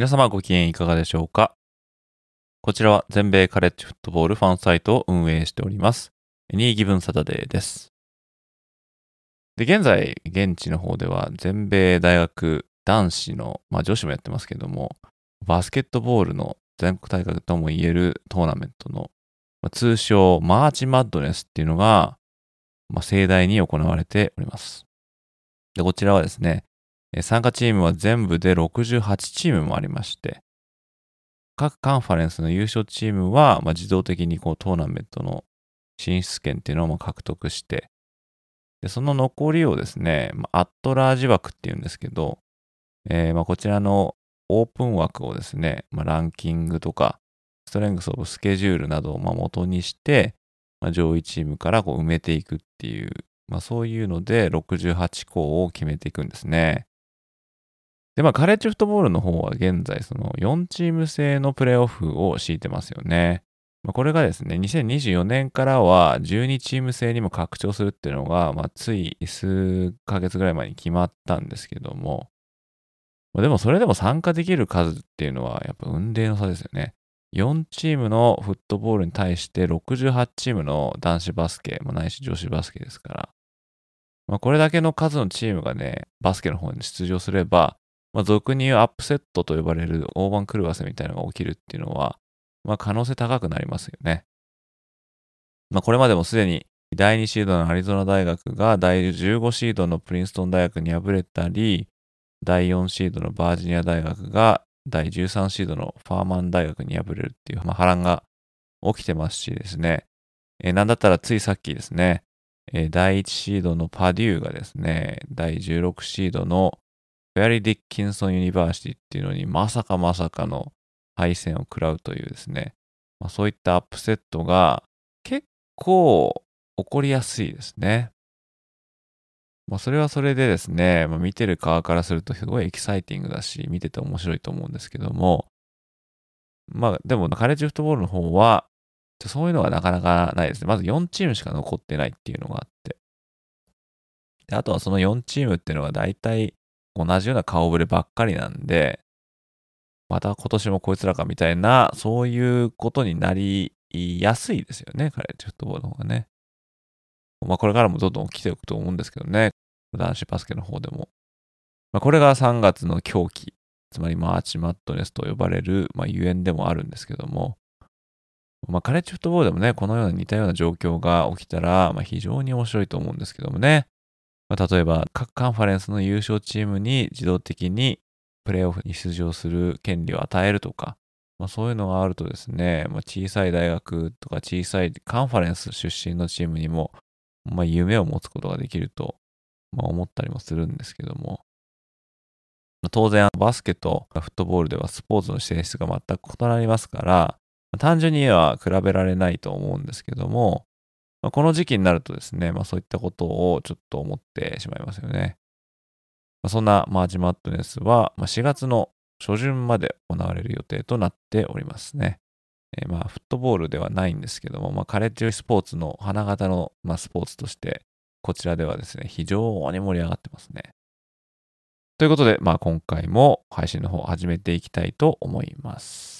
皆様ご機嫌いかがでしょうか？こちらは全米カレッジフットボールファンサイトを運営しておりますニーギブンサタデーです。で、現在、現地の方では全米大学男子の、まあ女子もやってますけども、バスケットボールの全国大会とも言えるトーナメントの、まあ、通称マーチマッドネスっていうのが、まあ、盛大に行われております。で、こちらはですね、参加チームは全部で68チームもありまして、各カンファレンスの優勝チームは、まあ、自動的にこうトーナメントの進出権っていうのを獲得して、でその残りをですね、まあ、アットラージ枠っていうんですけど、えー、まあこちらのオープン枠をですね、まあ、ランキングとか、ストレングスオブスケジュールなどをま元にして、まあ、上位チームからこう埋めていくっていう、まあ、そういうので68校を決めていくんですね。で、まあ、カレッジフットボールの方は現在、その4チーム制のプレーオフを敷いてますよね。まあ、これがですね、2024年からは12チーム制にも拡張するっていうのが、まあ、つい数ヶ月ぐらい前に決まったんですけども、ま、でもそれでも参加できる数っていうのはやっぱ運命の差ですよね。4チームのフットボールに対して68チームの男子バスケ、まあ、ないし女子バスケですから、まあ、これだけの数のチームがね、バスケの方に出場すれば、まあ、俗に言うアップセットと呼ばれる大盤狂わせみたいなのが起きるっていうのは、まあ、可能性高くなりますよね。まあ、これまでもすでに第2シードのアリゾナ大学が第15シードのプリンストン大学に敗れたり、第4シードのバージニア大学が第13シードのファーマン大学に敗れるっていう、まあ、波乱が起きてますしですね、えー、なんだったらついさっきですね、えー、第1シードのパデューがですね、第16シードのフェアリー・ディッキンソン・ユニバーシティっていうのにまさかまさかの敗戦を食らうというですね、まあ、そういったアップセットが結構起こりやすいですね。まあ、それはそれでですね、まあ、見てる側からするとすごいエキサイティングだし、見てて面白いと思うんですけども、まあでもカレッジフットボールの方は、そういうのがなかなかないですね。まず4チームしか残ってないっていうのがあって。であとはその4チームっていうのは大体同じような顔ぶればっかりなんで、また今年もこいつらかみたいな、そういうことになりやすいですよね、カレッジフットボールの方がね。まあこれからもどんどん来ておくと思うんですけどね、男子バスケの方でも。まあこれが3月の狂気、つまりマーチマットネスと呼ばれる、まあ、ゆえんでもあるんですけども、まあカレッジフットボールでもね、このような似たような状況が起きたら、まあ非常に面白いと思うんですけどもね。まあ、例えば各カンファレンスの優勝チームに自動的にプレーオフに出場する権利を与えるとか、まあ、そういうのがあるとですね、まあ、小さい大学とか小さいカンファレンス出身のチームにも、まあ、夢を持つことができると、まあ、思ったりもするんですけども、まあ当然バスケとフットボールではスポーツの性質が全く異なりますから、単純には比べられないと思うんですけども、まあ、この時期になるとですね、まあ、そういったことをちょっと思ってしまいますよね。まあ、そんなマーチマットネスは、ま、4月の初旬まで行われる予定となっておりますね。えー、まあフットボールではないんですけども、まあ、カレッジスポーツの花形の、まあ、スポーツとして、こちらではですね、非常に盛り上がってますね。ということで、まあ、今回も配信の方を始めていきたいと思います。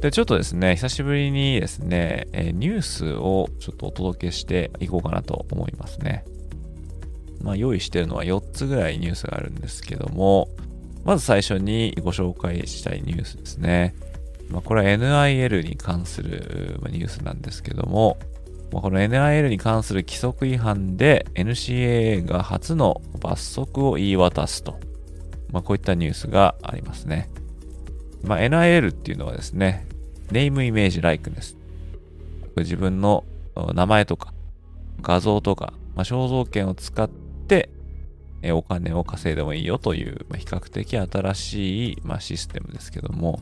で、ちょっとですね、久しぶりにですね、え、ニュースをちょっとお届けしていこうかなと思いますね。まあ、用意してるのは4つぐらいニュースがあるんですけども、まず最初にご紹介したいニュースですね。まあ、これは NIL に関するニュースなんですけども、まあ、この NIL に関する規則違反で NCAA が初の罰則を言い渡すと、まあ、こういったニュースがありますね。まあ、NIL っていうのはですね、ネームイメージライクネス。自分の名前とか画像とか、まあ、肖像権を使ってお金を稼いでもいいよという、まあ、比較的新しい、まあ、システムですけども、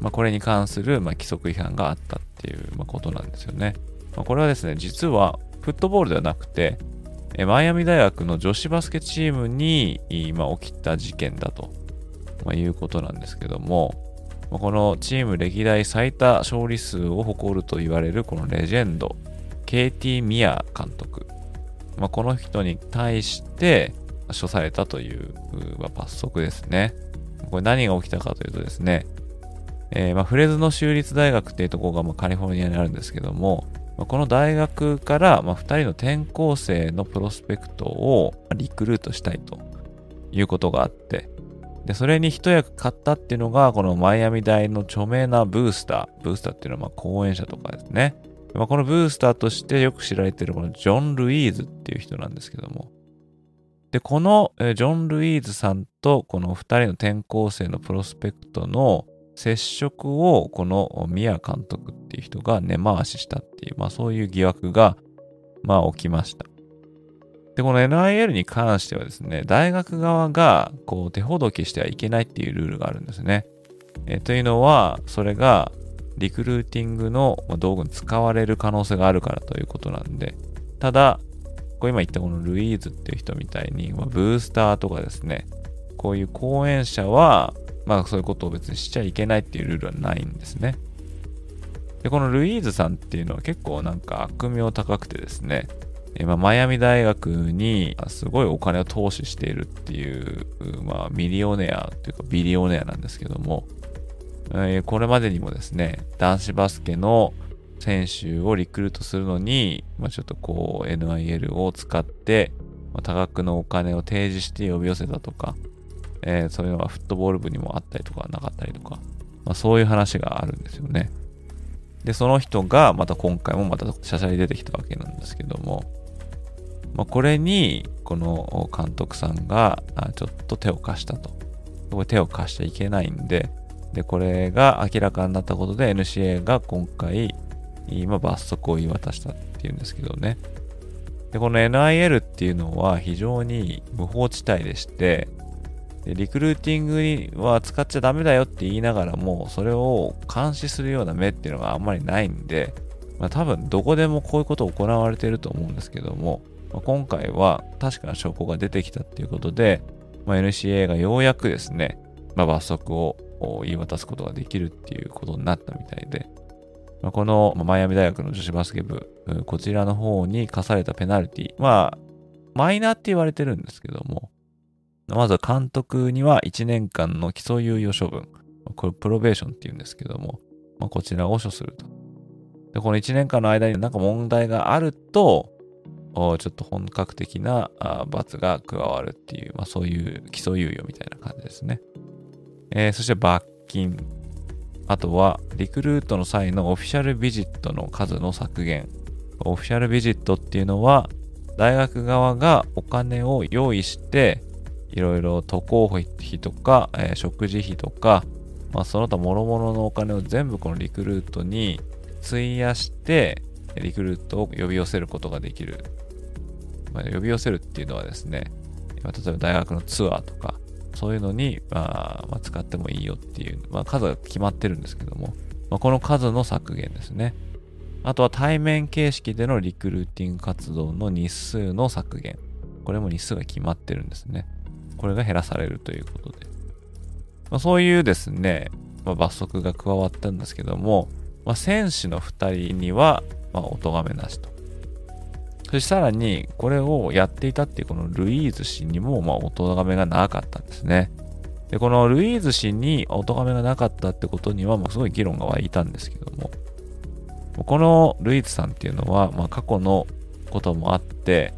まあ、これに関する、まあ、規則違反があったっていう、まあ、ことなんですよね。まあ、これはですね、実はフットボールではなくて、マイアミ大学の女子バスケチームに今起きた事件だと、まあ、いうことなんですけども、まあ、このチーム歴代最多勝利数を誇ると言われるこのレジェンド、KT ミア監督、まあ、この人に対して処されたという、ま、罰則ですね。これ何が起きたかというとですね、えー、ま、フレズノ州立大学っていうところがまカリフォルニアにあるんですけども、ま、この大学からま2人の転校生のプロスペクトをリクルートしたいということがあって、で、それに一役買ったっていうのが、このマイアミ大の著名なブースター。ブースターっていうのはま講演者とかですね。まあ、このブースターとしてよく知られているこのジョン・ルイーズっていう人なんですけども。で、このジョン・ルイーズさんとこの二人の転校生のプロスペクトの接触をこの宮監督っていう人が根回ししたっていう、まあそういう疑惑が、まあ起きました。で、この NIL に関してはですね、大学側がこう手ほどきしてはいけないっていうルールがあるんですね。えというのは、それがリクルーティングの道具に使われる可能性があるからということなんで、ただ、こう今言ったこのルイーズっていう人みたいに、まあ、ブースターとかですね、こういう講演者は、まあそういうことを別にしちゃいけないっていうルールはないんですね。で、このルイーズさんっていうのは結構なんか悪名高くてですね、えまあ、マイアミ大学にすごいお金を投資しているっていう、まあ、ミリオネアというかビリオネアなんですけども、え、これまでにもですね、男子バスケの選手をリクルートするのに、まあ、ちょっとこう NIL を使って、まあ、多額のお金を提示して呼び寄せたとか、えー、そういうのがフットボール部にもあったりとかなかったりとか、まあ、そういう話があるんですよね。で、その人がまた今回もまたしゃしゃり出てきたわけなんですけども、まあ、これに、この監督さんが、ちょっと手を貸したと。これ手を貸しちゃいけないんで、で、これが明らかになったことで NCA が今回、今罰則を言い渡したっていうんですけどね。で、この NIL っていうのは非常に無法地帯でして、でリクルーティングには使っちゃダメだよって言いながらも、それを監視するような目っていうのがあんまりないんで、まあ、多分どこでもこういうこと行われていると思うんですけども、まあ、今回は確かな証拠が出てきたっていうことで、まあ、NCA がようやくですね、まあ、罰則を言い渡すことができるっていうことになったみたいで、まあ、このマイアミ大学の女子バスケ部、こちらの方に課されたペナルティ、まあ、マイナーって言われてるんですけども、まずは監督には1年間の基礎猶予処分、これプロベーションって言うんですけども、まあ、こちらを処すると。で、この1年間の間に何か問題があると、ちょっと本格的な罰が加わるっていう、まあ、そういう基礎猶予みたいな感じですね。えー、そして罰金。あとは、リクルートの際のオフィシャルビジットの数の削減。オフィシャルビジットっていうのは、大学側がお金を用意して、いろいろ渡航費とか、えー、食事費とか、まあ、その他諸々のお金を全部このリクルートに費やして、リクルートを呼び寄せることができるま、呼び寄せるっていうのはですね、ま、例えば大学のツアーとか、そういうのに、まあ、ま、使ってもいいよっていう、まあ、数が決まってるんですけども、ま、この数の削減ですね。あとは対面形式でのリクルーティング活動の日数の削減。これも日数が決まってるんですね。これが減らされるということで。まあ、そういうですね、まあ、罰則が加わったんですけども、まあ、選手の2人には、まあ、お咎めなしと。そしてさらに、これをやっていたっていうこのルイーズ氏にも、まあ、お咎めがなかったんですね。で、このルイーズ氏にお咎めがなかったってことには、もうすごい議論が湧いたんですけども、このルイーズさんっていうのは、まあ、過去のこともあって、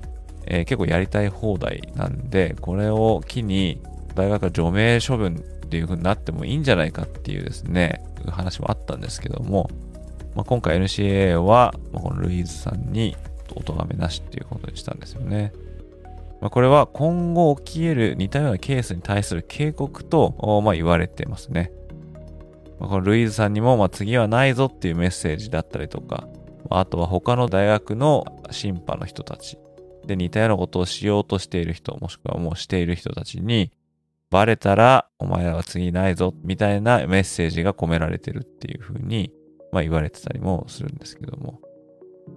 えー、結構やりたい放題なんで、これを機に大学が除名処分っていう風になってもいいんじゃないかっていうですね、話もあったんですけども、まあ、今回 NCAA は、このルイーズさんにお咎めなしっていうことにしたんですよね。まあ、これは今後起き得る似たようなケースに対する警告と、まあ、言われてますね。まあ、このルイーズさんにも、ま、次はないぞっていうメッセージだったりとか、あとは他の大学の審判の人たちで似たようなことをしようとしている人、もしくはもうしている人たちに、バレたらお前らは次ないぞみたいなメッセージが込められてるっていうふうに、まあ、言われてたりもするんですけども。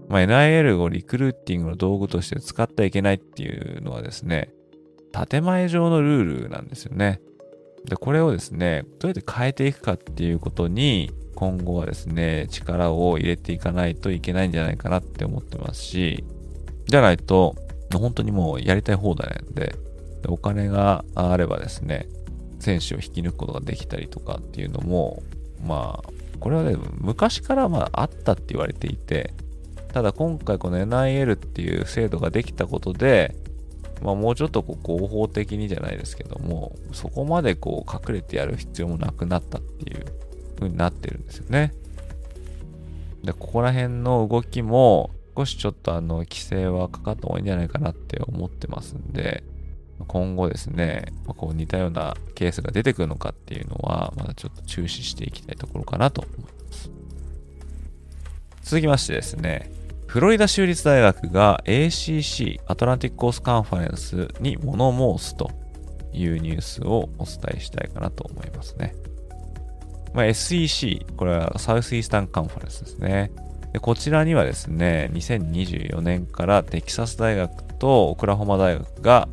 まあ、NIL をリクルーティングの道具として使ってはいけないっていうのはですね、建前上のルールなんですよね。で、これをですね、どうやって変えていくかっていうことに、今後はですね、力を入れていかないといけないんじゃないかなって思ってますし、じゃないと、本当にもうやりたい放題なんで、でお金があればですね、選手を引き抜くことができたりとかっていうのも、まあ、これはね、昔からまああったって言われていて、ただ今回この NIL っていう制度ができたことで、まあもうちょっとこう合法的にじゃないですけども、そこまでこう隠れてやる必要もなくなったっていう風になってるんですよね。で、ここら辺の動きも少しちょっとあの規制はかかった方がいいんじゃないかなって思ってますんで、今後ですね、ま、こう似たようなケースが出てくるのかっていうのは、まだちょっと注視していきたいところかなと思います。続きましてですね、フロリダ州立大学が ACC、アトランティックコースカンファレンスに物申すというニュースをお伝えしたいかなと思いますね。まあ、SEC、これはサウスイースタンカンファレンスですね。でこちらにはですね、2024年からテキサス大学とオクラホマ大学が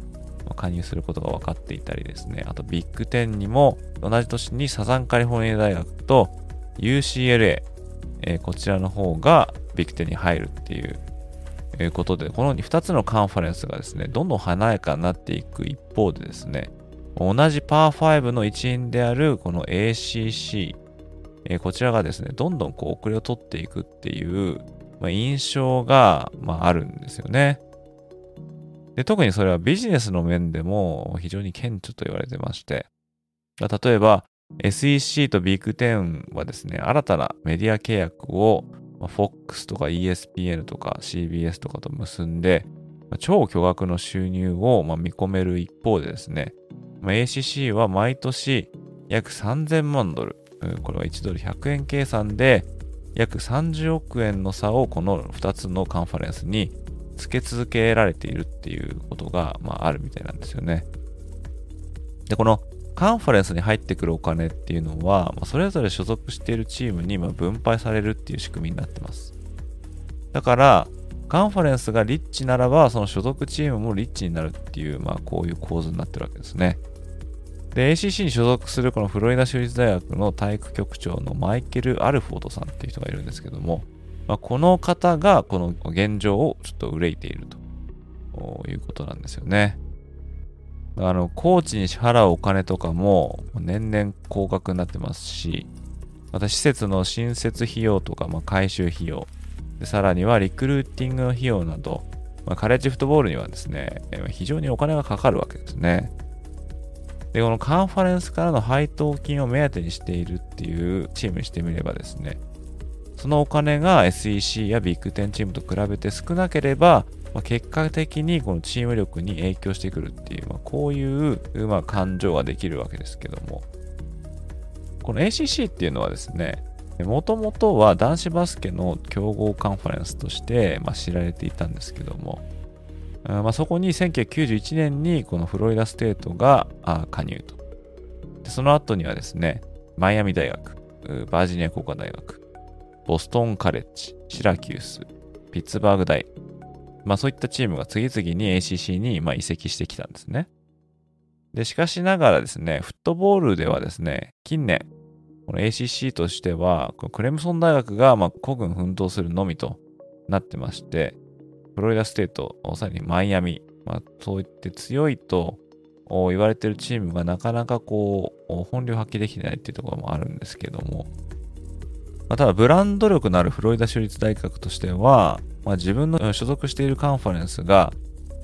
加入することが分かっていたりですね、あとビッグ10にも同じ年にサザンカリフォルニア大学と UCLA、えー、こちらの方がビッグ10に入るっていうことで、この2つのカンファレンスがですね、どんどん華やかになっていく一方でですね、同じパー5の一員であるこの ACC、え、こちらがですね、どんどんこう遅れを取っていくっていう、ま、印象が、まあ、るんですよね。で、特にそれはビジネスの面でも非常に顕著と言われてまして、例えば SEC とビッグ10はですね、新たなメディア契約を FOX とか ESPN とか CBS とかと結んで、超巨額の収入を見込める一方でですね、ACC は毎年約3000万ドル、これは1ドル100円計算で約30億円の差をこの2つのカンファレンスにつけ続けられているっていうことが、まあ、あるみたいなんですよね。で、このカンファレンスに入ってくるお金っていうのは、ま、それぞれ所属しているチームにま分配されるっていう仕組みになってます。だから、カンファレンスがリッチならば、その所属チームもリッチになるっていう、まあ、こういう構図になってるわけですね。で、ACC に所属するこのフロリダ州立大学の体育局長のマイケル・アルフォードさんっていう人がいるんですけども、まあ、この方がこの現状をちょっと憂いているということなんですよね。あの、コーチに支払うお金とかも年々高額になってますし、また施設の新設費用とか、まあ、改修費用、さらにはリクルーティングの費用など、まあ、カレッジフットボールにはですね、非常にお金がかかるわけですね。で、このカンファレンスからの配当金を目当てにしているっていうチームにしてみればですね、そのお金が SEC やビッグ10チームと比べて少なければ、まあ、結果的にこのチーム力に影響してくるっていう、まあ、こういう、まあ、感情ができるわけですけども、この ACC っていうのはですね、もともとは男子バスケの強豪カンファレンスとして、まあ、知られていたんですけども、まあ、そこに1991年にこのフロリダステートが加入と。でその後にはですね、マイアミ大学、バージニア工科大学、ボストンカレッジ、シラキュース、ピッツバーグ大、まあそういったチームが次々に ACC にま移籍してきたんですね。で、しかしながらですね、フットボールではですね、近年、この ACC としては、クレムソン大学がま孤軍奮闘するのみとなってまして、フロリダステート、さらにマイアミ、まあ、そういって強いと言われてるチームがなかなかこう、本領発揮できてないっていうところもあるんですけども、まあ、ただブランド力のあるフロリダ州立大学としては、まあ、自分の所属しているカンファレンスが、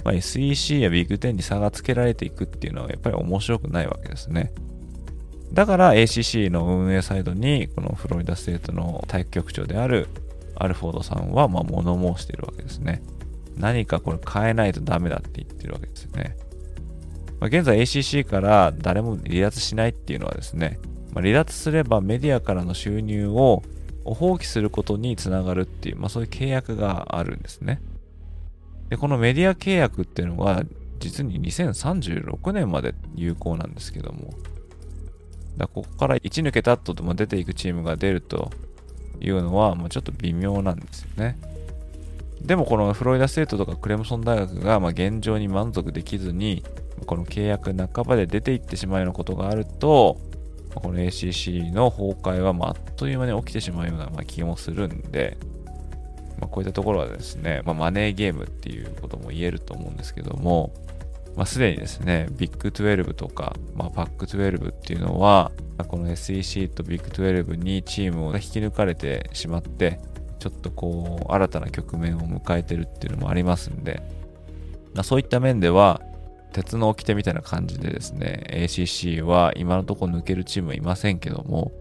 まあ、SEC やビッグ10に差がつけられていくっていうのはやっぱり面白くないわけですね。だから ACC の運営サイドにこのフロリダステートの体育局長であるアルフォードさんはま物申しているわけですね。何かこれ変えないとダメだって言ってるわけですよね。まあ、現在 ACC から誰も離脱しないっていうのはですね、まあ、離脱すればメディアからの収入をを放棄することにつながるっていう、まあ、そういう契約があるんですね。で、このメディア契約っていうのは実に2036年まで有効なんですけども、だここから1抜けた後でも出ていくチームが出るというのは、もうちょっと微妙なんですよね。でもこのフロリダステートとかクレムソン大学がま現状に満足できずに、この契約半ばで出ていってしまうようなことがあると、この ACC の崩壊はまあっという間に起きてしまうようなま気もするんで、まあ、こういったところはですね、まあ、マネーゲームっていうことも言えると思うんですけども、まあ、すでにですね、ビッグ12とか、まあ、パック12っていうのは、この SEC とビッグ12にチームを引き抜かれてしまって、ちょっとこう、新たな局面を迎えてるっていうのもありますんで、まあ、そういった面では、鉄の掟みたいな感じでですね、ACC は今のところ抜けるチームはいませんけども、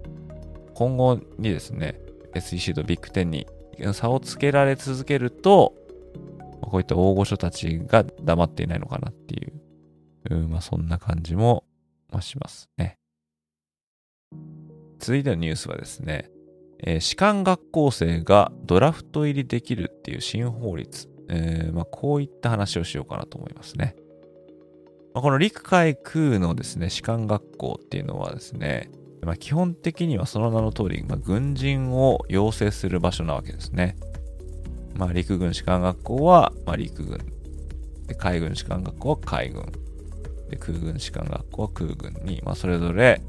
今後にですね、SEC とビッグ10に差をつけられ続けると、こういった大御所たちが黙っていないのかなっていう、うん、まあそんな感じも、まあ、しますね。続いてのニュースはですね、えー、士官学校生がドラフト入りできるっていう新法律、えー、まあこういった話をしようかなと思いますね。まあ、この陸海空のですね、士官学校っていうのはですね、まあ、基本的にはその名の通り、まあ、軍人を養成する場所なわけですね。まあ、陸軍士官学校は、まあ、陸軍で。海軍士官学校は海軍。で空軍士官学校は空軍に、まあ、それぞれ、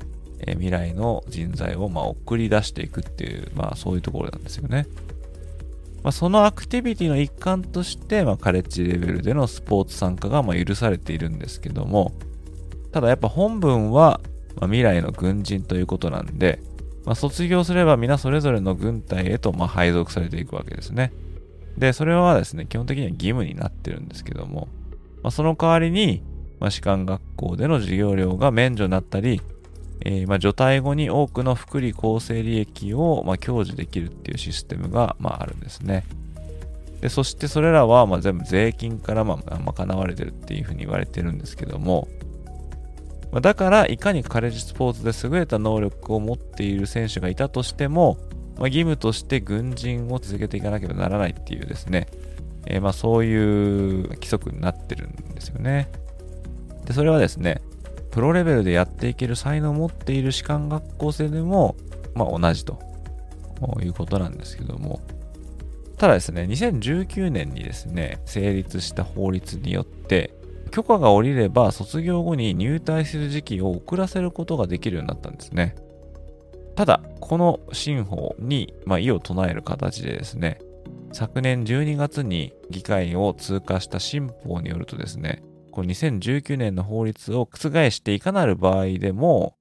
え、未来の人材を、まあ、送り出していくっていう、まあ、そういうところなんですよね。まあ、そのアクティビティの一環として、まあ、カレッジレベルでのスポーツ参加がま許されているんですけども、ただやっぱ本文は、ま、未来の軍人ということなんで、まあ、卒業すれば皆それぞれの軍隊へとま配属されていくわけですね。で、それはですね、基本的には義務になってるんですけども、まあ、その代わりに、まあ、士官学校での授業料が免除になったり、えー、まあ、除隊後に多くの福利厚生利益を、ま、享受できるっていうシステムが、まあ、るんですね。でそしてそれらは、ま、全部税金から、まあ、賄われてるっていうふうに言われてるんですけども、ま、だからいかにカレッジスポーツで優れた能力を持っている選手がいたとしても、ま、義務として軍人を続けていかなければならないっていうですね、えー、まそういう規則になってるんですよね。で、それはですね、プロレベルでやっていける才能を持っている士官学校生でも、まあ、同じということなんですけども、ただですね、2019年にですね、成立した法律によって、許可が下りれば卒業後に入隊する時期を遅らせることができるようになったんですね。ただ、この新法に、まあ、異を唱える形でですね、昨年12月に議会を通過した新法によるとですね、この2019年の法律を覆していかなる場合でも、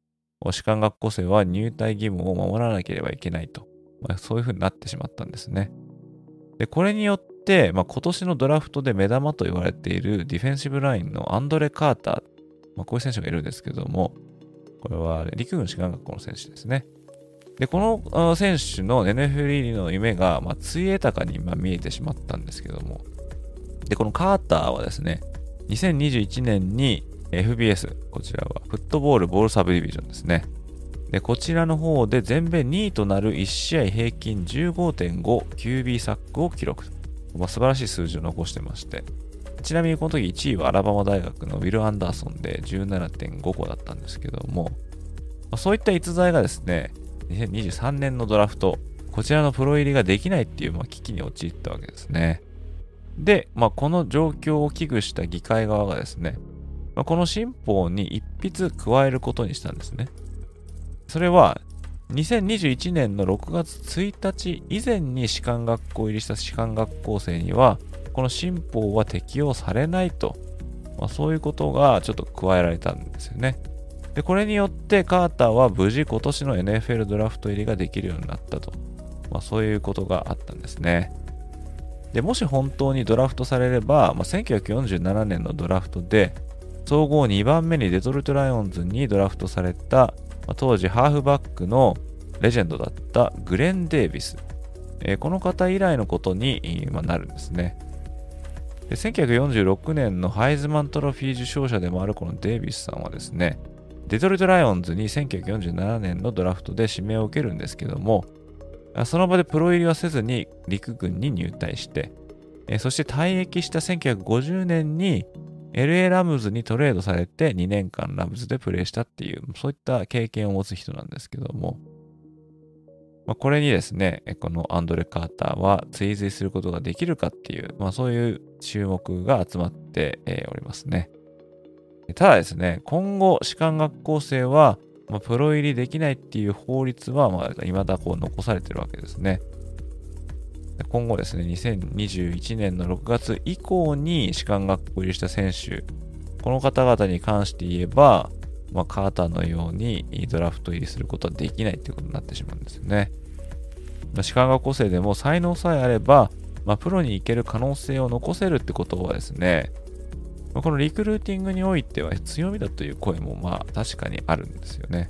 士官学校生は入隊義務を守らなければいけないと。まあ、そういうふうになってしまったんですね。で、これによって、まあ、今年のドラフトで目玉と言われているディフェンシブラインのアンドレ・カーター、まあ、こういう選手がいるんですけども、これは陸軍士官学校の選手ですね。で、この選手の NFL の夢が、まあ、ついえたかに、まあ、見えてしまったんですけども、で、このカーターはですね、2021年に FBS、こちらはフットボールボールサブディビジョンですね。で、こちらの方で全米2位となる1試合平均 15.5QB サックを記録。まあ、素晴らしい数字を残してまして。ちなみにこの時1位はアラバマ大学のウィル・アンダーソンで17.5個だったんですけども、まあ、そういった逸材がですね、2023年のドラフト、こちらのプロ入りができないっていう、まあ、危機に陥ったわけですね。で、まあ、この状況を危惧した議会側がですね、まあ、この新法に一筆加えることにしたんですね。それは、2021年の6月1日以前に士官学校入りした士官学校生には、この新法は適用されないとまあ、そういうことがちょっと加えられたんですよね。で、これによってカーターは無事今年の NFL ドラフト入りができるようになったと。まあ、そういうことがあったんですね。で、もし本当にドラフトされれば、まあ、1947年のドラフトで、総合2番目にデトロイト・ライオンズにドラフトされた、まあ、当時ハーフバックのレジェンドだったグレン・デイビス。えー、この方以来のことに、まあ、なるんですねで。1946年のハイズマントロフィー受賞者でもあるこのデイビスさんはですね、デトロイト・ライオンズに1947年のドラフトで指名を受けるんですけども、その場でプロ入りはせずに陸軍に入隊して、そして退役した1950年に LA ラムズにトレードされて2年間ラムズでプレーしたっていう、そういった経験を持つ人なんですけども、まあ、これにですね、このアンドレ・カーターは追随することができるかっていう、まあ、そういう注目が集まっておりますね。ただですね、今後、士官学校生はまあ、プロ入りできないっていう法律は、まあ、未だこう残されてるわけですね。今後ですね、2021年の6月以降に士官学校入りした選手、この方々に関して言えば、まあ、カーターのようにドラフト入りすることはできないっていうことになってしまうんですよね。士官学校生でも才能さえあれば、まあ、プロに行ける可能性を残せるってことはですね、このリクルーティングにおいては強みだという声もまあ確かにあるんですよね。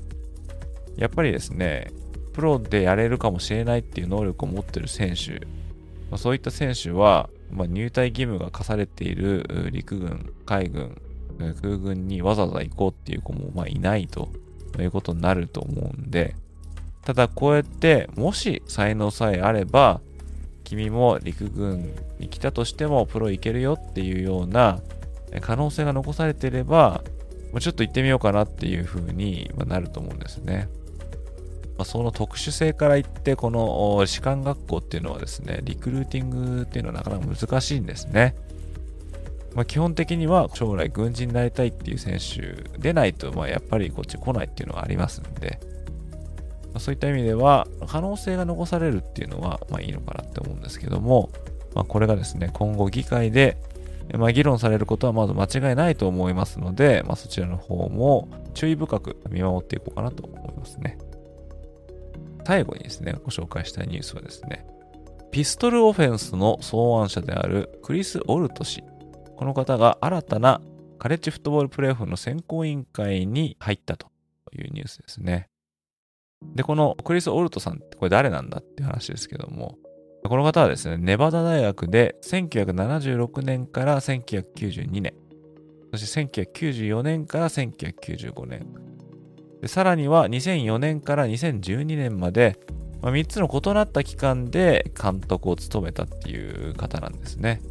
やっぱりですね、プロでやれるかもしれないっていう能力を持ってる選手、まあ、そういった選手は、まあ、入隊義務が課されている陸軍、海軍、空軍にわざわざ行こうっていう子もまあいないということになると思うんで、ただこうやってもし才能さえあれば君も陸軍に来たとしてもプロ行けるよっていうような可能性が残されていれば、ちょっと行ってみようかなっていうふうになると思うんですね。ま、その特殊性から言って、この士官学校っていうのはですね、リクルーティングっていうのはなかなか難しいんですね。まあ、基本的には将来軍人になりたいっていう選手でないと、まあ、やっぱりこっち来ないっていうのがありますんで、まあ、そういった意味では可能性が残されるっていうのは、まあ、いいのかなって思うんですけども、まあ、これがですね、今後議会でまあ、議論されることはまず間違いないと思いますので、まあ、そちらの方も注意深く見守っていこうかなと思いますね。最後にですね、ご紹介したいニュースはですね、ピストルオフェンスの草案者であるクリス・オルト氏。この方が新たなカレッジフットボールプレーオフの選考委員会に入ったというニュースですね。で、このクリス・オルトさんってこれ誰なんだっていう話ですけども、この方はですね、ネバダ大学で1976年から1992年、そして1994年から1995年、さらには2004年から2012年まで、まあ、3つの異なった期間で監督を務めたっていう方なんですね。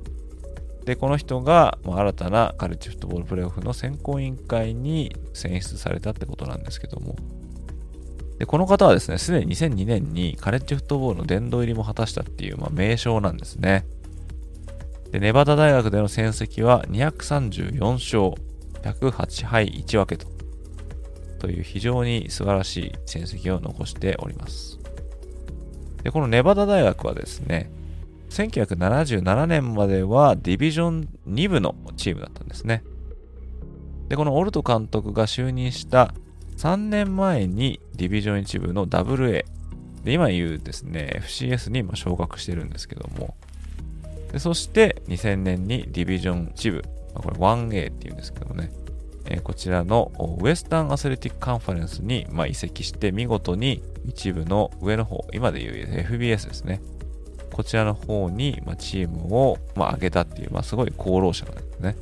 で、この人が新たなカレッジフットボールプレーオフの選考委員会に選出されたってことなんですけども、で、この方はですね、すでに2002年にカレッジフットボールの殿堂入りも果たしたっていう、まあ、名称なんですね。で、ネバダ大学での戦績は234勝、108敗1分けと、という非常に素晴らしい戦績を残しております。で、このネバダ大学はですね、1977年まではディビジョン2部のチームだったんですね。で、このオルト監督が就任した3年前にディビジョン1部の WA、で今言うですね、FCS に昇格してるんですけども、でそして2000年にディビジョン1部、これ 1A っていうんですけどね、え、こちらのウエスタンアスレティックカンファレンスに、まあ、移籍して見事に一部の上の方、今で言う FBS ですね。こちらの方に、まあ、チームを、まあ、上げたっていう、まあ、すごい功労者なんですね。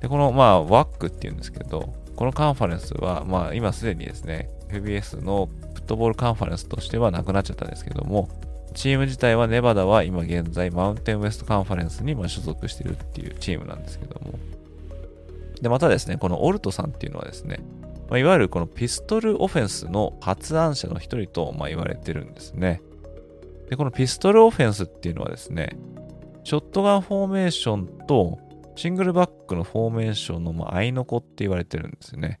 で、この、まあ、WAC っていうんですけど、このカンファレンスは、まあ、今すでにですね、FBS のフットボールカンファレンスとしてはなくなっちゃったんですけども、チーム自体はネバダは今現在マウンテンウエストカンファレンスにま所属してるっていうチームなんですけども。で、またですね、このオルトさんっていうのはですね、まあ、いわゆるこのピストルオフェンスの発案者の一人とま言われてるんですね。で、このピストルオフェンスっていうのはですね、ショットガンフォーメーションとシングルバックのフォーメーションのま合いの子って言われてるんですよね。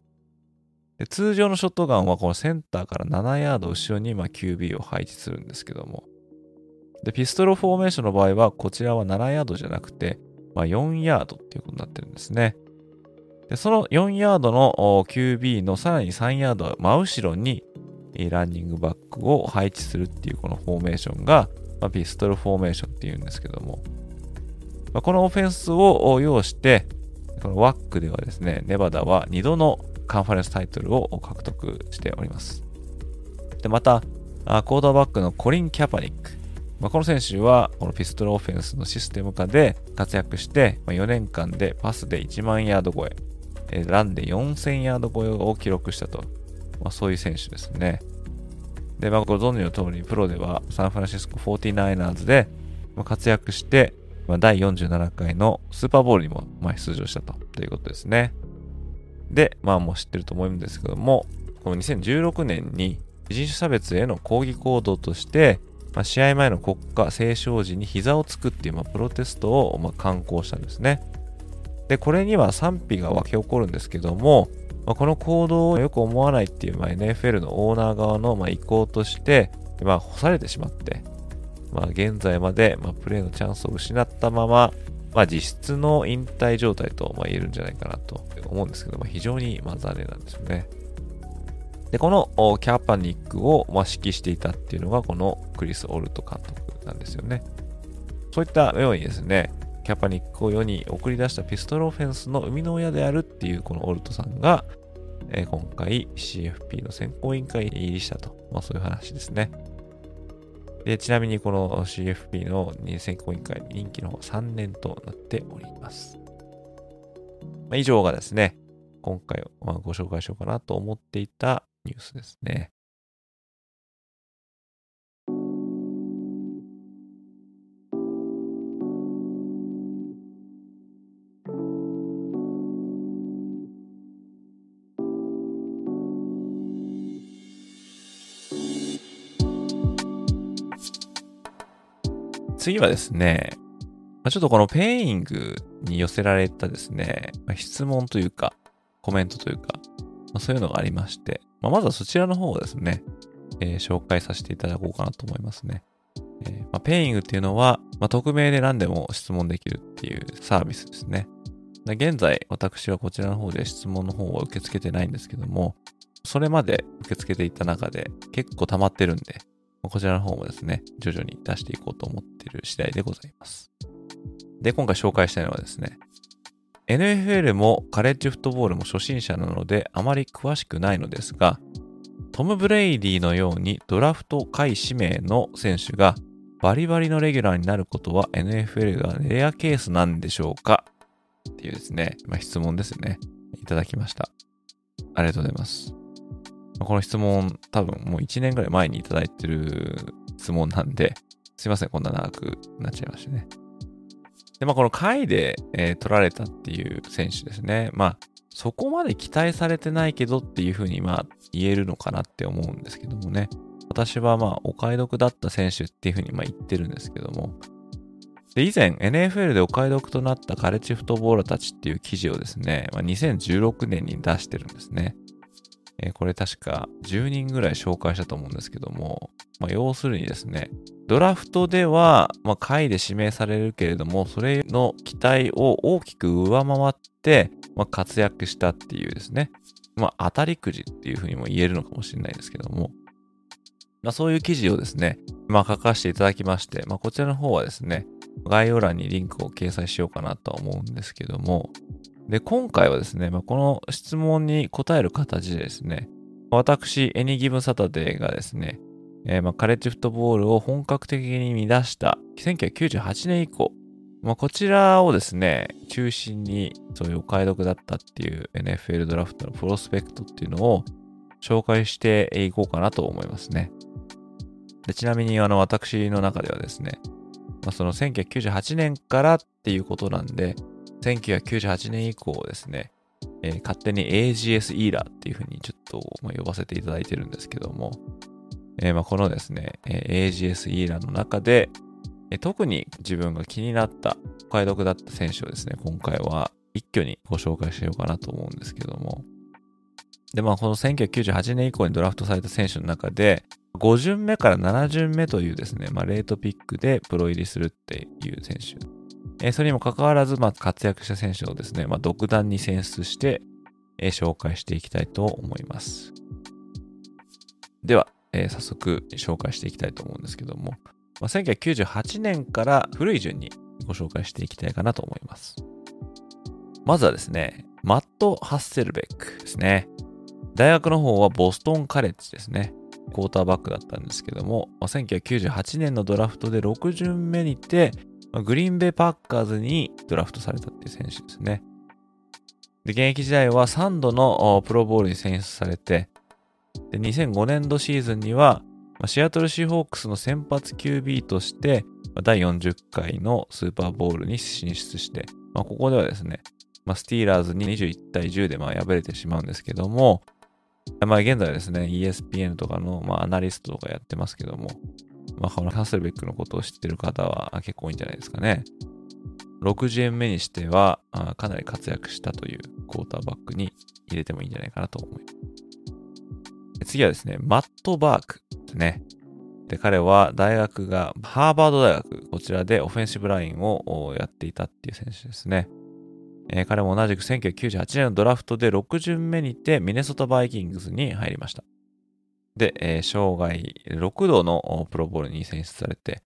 で通常のショットガンはこのセンターから7ヤード後ろにま QB を配置するんですけども。で、ピストルフォーメーションの場合はこちらは7ヤードじゃなくて、まあ、4ヤードっていうことになってるんですね。でその4ヤードの QB のさらに3ヤード真後ろにランニングバックを配置するっていうこのフォーメーションが、まあ、ピストルフォーメーションっていうんですけども、まあ、このオフェンスを要して、このワックではですね、ネバダは2度のカンファレンスタイトルを獲得しております。で、また、コーダーバックのコリン・キャパニック。まあ、この選手は、このピストルオフェンスのシステム化で活躍して、ま、4年間でパスで1万ヤード超え、ランで4000ヤード超えを記録したと。まあ、そういう選手ですね。で、まあ、ご存知の通り、プロではサンフランシスコ 49ers で活躍して、まあ、第47回のスーパーボールにもまあ出場したとということですね。で、まあもう知ってると思うんですけども、この2016年に人種差別への抗議行動として、まあ、試合前の国家斉唱時に膝をつくっていう、まあ、プロテストをまあ刊行したんですね。で、これには賛否が沸き起こるんですけども、まあ、この行動をよく思わないっていう、まあ、NFL のオーナー側の、まあ、意向として、まあ、干されてしまって、まあ、現在まで、まあ、プレーのチャンスを失ったまま、まあ、実質の引退状態と、まあ、言えるんじゃないかなと思うんですけど、まあ、非常に、まあ、残念なんですよね。で、このキャパニックを、まあ、指揮していたっていうのが、このクリス・オルト監督なんですよね。そういったようにですね、キャパニックを世に送り出したピストルオフェンスの生みの親であるっていうこのオルトさんが、え、今回 CFP の選考委員会に入りしたと。まあそういう話ですね。で、ちなみにこの CFP の選考委員会任期の方3年となっております。まあ、以上がですね、今回ご紹介しようかなと思っていたニュースですね。次はですね、ま、ちょっとこのペイングに寄せられたですね、ま、質問というか、コメントというか、ま、そういうのがありまして、ま、まずはそちらの方をですね、えー、紹介させていただこうかなと思いますね。えー、ま、ペイングっていうのは、ま、匿名で何でも質問できるっていうサービスですね。で現在、私はこちらの方で質問の方は受け付けてないんですけども、それまで受け付けていた中で結構溜まってるんで、こちらの方もですね、徐々に出していこうと思っている次第でございます。で、今回紹介したいのはですね、NFL もカレッジフットボールも初心者なのであまり詳しくないのですが、トム・ブレイディのようにドラフト下位指名の選手がバリバリのレギュラーになることは NFL がレアケースなんでしょうか？っていうですね、まあ、質問ですね。いただきました。ありがとうございます。この質問多分もう1年ぐらい前にいただいてる質問なんで、すいません、こんな長くなっちゃいましたね。で、まあこの回で、えー、取られたっていう選手ですね。まあそこまで期待されてないけどっていうふうにまあ言えるのかなって思うんですけどもね。私はまあお買い得だった選手っていうふうにまあ言ってるんですけども。で、以前 NFL でお買い得となったカレッジフットボーラーたちっていう記事をですね、まあ、2016年に出してるんですね。えー、これ確か10人ぐらい紹介したと思うんですけども、まあ、要するにですね、ドラフトでは、まあ、下位で指名されるけれども、それの期待を大きく上回って、まあ、活躍したっていうですね、まあ、当たりくじっていうふうにも言えるのかもしれないですけども、まあ、そういう記事をですね、まあ、書かせていただきまして、まあ、こちらの方はですね、概要欄にリンクを掲載しようかなとは思うんですけども、で、今回はですね、まあ、この質問に答える形でですね、私、エニギブサタデーがですね、えー、まあカレッジフットボールを本格的に見出した1998年以降、まあ、こちらをですね、中心にそういうお買い得だったっていう NFL ドラフトのプロスペクトっていうのを紹介していこうかなと思いますね。でちなみにあの私の中ではですね、まあ、その1998年からっていうことなんで、1998年以降ですね、えー、勝手に AGS イーラーっていうふうにちょっと、呼ばせていただいてるんですけども、えー、まこのですね、えー、AGS イーラーの中で、え特に自分が気になった、お買い得だった選手をですね、今回は一挙にご紹介しようかなと思うんですけども、で、まあ、この1998年以降にドラフトされた選手の中で、5巡目から7巡目というですね、まあ、レートピックでプロ入りするっていう選手えそれにもかかわらず、まあ、活躍した選手をですね、まあ、独断に選出して、え紹介していきたいと思います。では、え早速紹介していきたいと思うんですけども、まあ、1998年から古い順にご紹介していきたいかなと思います。まずはですね、マット・ハッセルベックですね。大学の方はボストン・カレッジですね。クォーターバックだったんですけども、1998年のドラフトで6巡目にて、グリーンベイ・パッカーズにドラフトされたっていう選手ですね。で、現役時代は3度のプロボールに選出されて、で、2005年度シーズンには、シアトル・シーホークスの先発 QB として、第40回のスーパーボールに進出して、まあ、ここではですね、まあ、スティーラーズに21対10でま敗れてしまうんですけども、まあ、現在ですね、ESPN とかのまアナリストとかやってますけども、まあ、このハッセルベックのことを知ってる方は結構多いんじゃないですかね。60円目にしてはかなり活躍したというクォーターバックに入れてもいいんじゃないかなと思います。次はですね、マット・バークですね。で、彼は大学がハーバード大学、こちらでオフェンシブラインをやっていたっていう選手ですね。えー彼も同じく1998年のドラフトで6巡目にてミネソタバイキングスに入りました。で、えー生涯6度のプロボールに選出されて、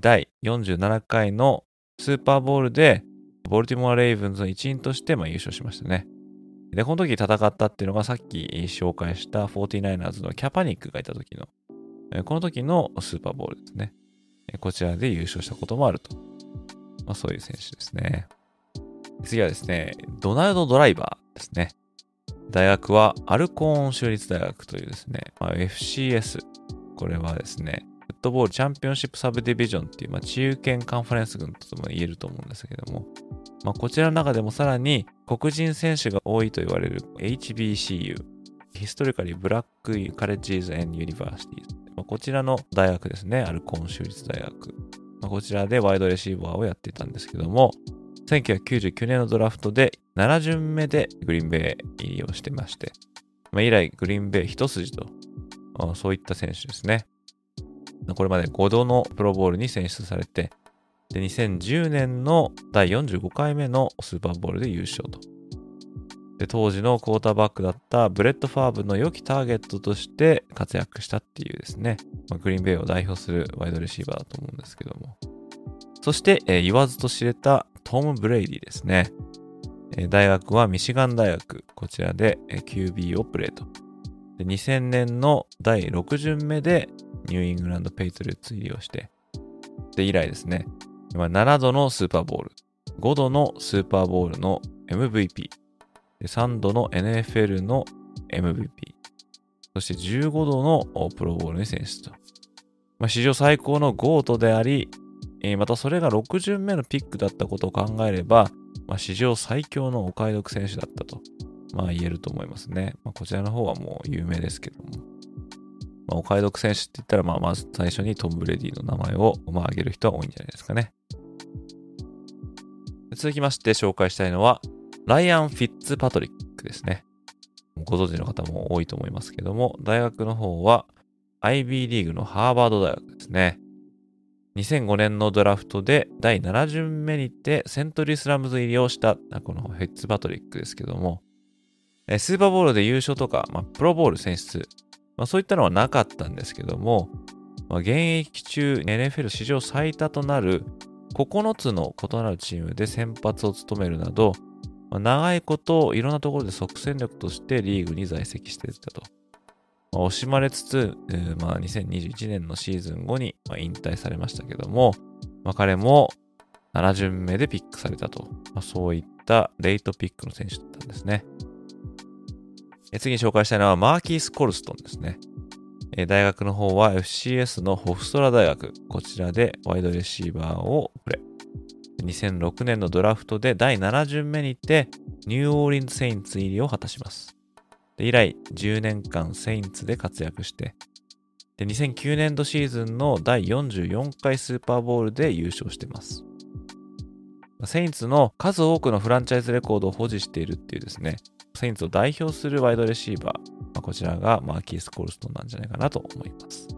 第47回のスーパーボールでボルティモア・レイブンズの一員としてまあ優勝しましたね。で、この時戦ったっていうのがさっき紹介した 49ers のキャパニックがいた時の、えこの時のスーパーボールですね。こちらで優勝したこともあると。まあそういう選手ですね。次はですね、ドナルド・ドライバーですね。大学はアルコーン州立大学というですね、まあ、FCS。これはですね、フットボールチャンピオンシップサブディビジョンっていう、まあ、自由権カンファレンス群とも言えると思うんですけども、まあ、こちらの中でもさらに黒人選手が多いと言われる HBCU、Historically Black Colleges and Universities。まあ、こちらの大学ですね、アルコーン州立大学。まあ、こちらでワイドレシーバーをやっていたんですけども、1999年のドラフトで7巡目でグリーンベイ入りをしてまして、まあ、以来グリーンベイ一筋と、そういった選手ですね。これまで5度のプロボールに選出されて、で2010年の第45回目のスーパーボールで優勝と。で当時のクォーターバックだったブレット・ファーブの良きターゲットとして活躍したっていうですね、まあ、グリーンベイを代表するワイドレシーバーだと思うんですけども。そして、えー言わずと知れたトム・ブレイディですね。大学はミシガン大学。こちらで、QB をプレーと。で2000年の第6巡目でニューイングランド・ペイトリオッツ入りをして、で、以来ですね、7度のスーパーボール、5度のスーパーボールの MVP、3度の NFL の MVP、そして15度のプロボールに選出と。まあ、史上最高の GOAT であり、えまたそれが6巡目のピックだったことを考えれば、まあ、史上最強のお買い得選手だったと、まあ、言えると思いますね。まあ、こちらの方はもう有名ですけども。まあ、お買い得選手って言ったら、まあ、まず最初にトム・ブレディの名前を、まあ、挙げる人は多いんじゃないですかね。続きまして紹介したいのは、ライアン・フィッツパトリックですね。ご存知の方も多いと思いますけども、大学の方は IB リーグのハーバード大学ですね。2005年のドラフトで第7巡目にてセントリースラムズ入りをしたこのフィッツパトリックですけども、スーパーボールで優勝とか、まあ、プロボール選出、まあ、そういったのはなかったんですけども、まあ、現役中 NFL 史上最多となる9つの異なるチームで先発を務めるなど、長いこといろんなところで即戦力としてリーグに在籍していたと。まあ惜しまれつつ、えーまあ、2021年のシーズン後に、まあ、引退されましたけども、まあ、彼も7巡目でピックされたと。まあ、そういったレイトピックの選手だったんですね。え次に紹介したいのはマーキース・コルストンですね。え大学の方は FCS のホフストラ大学。こちらでワイドレシーバーをプレイ。2006年のドラフトで第7巡目にてニューオーリンズ・セインツ入りを果たします。で以来10年間セインツで活躍して、で2009年度シーズンの第44回スーパーボールで優勝してます。セインツの数多くのフランチャイズレコードを保持しているっていうですね、セインツを代表するワイドレシーバー、まあ、こちらがマーキース・コールストンなんじゃないかなと思います。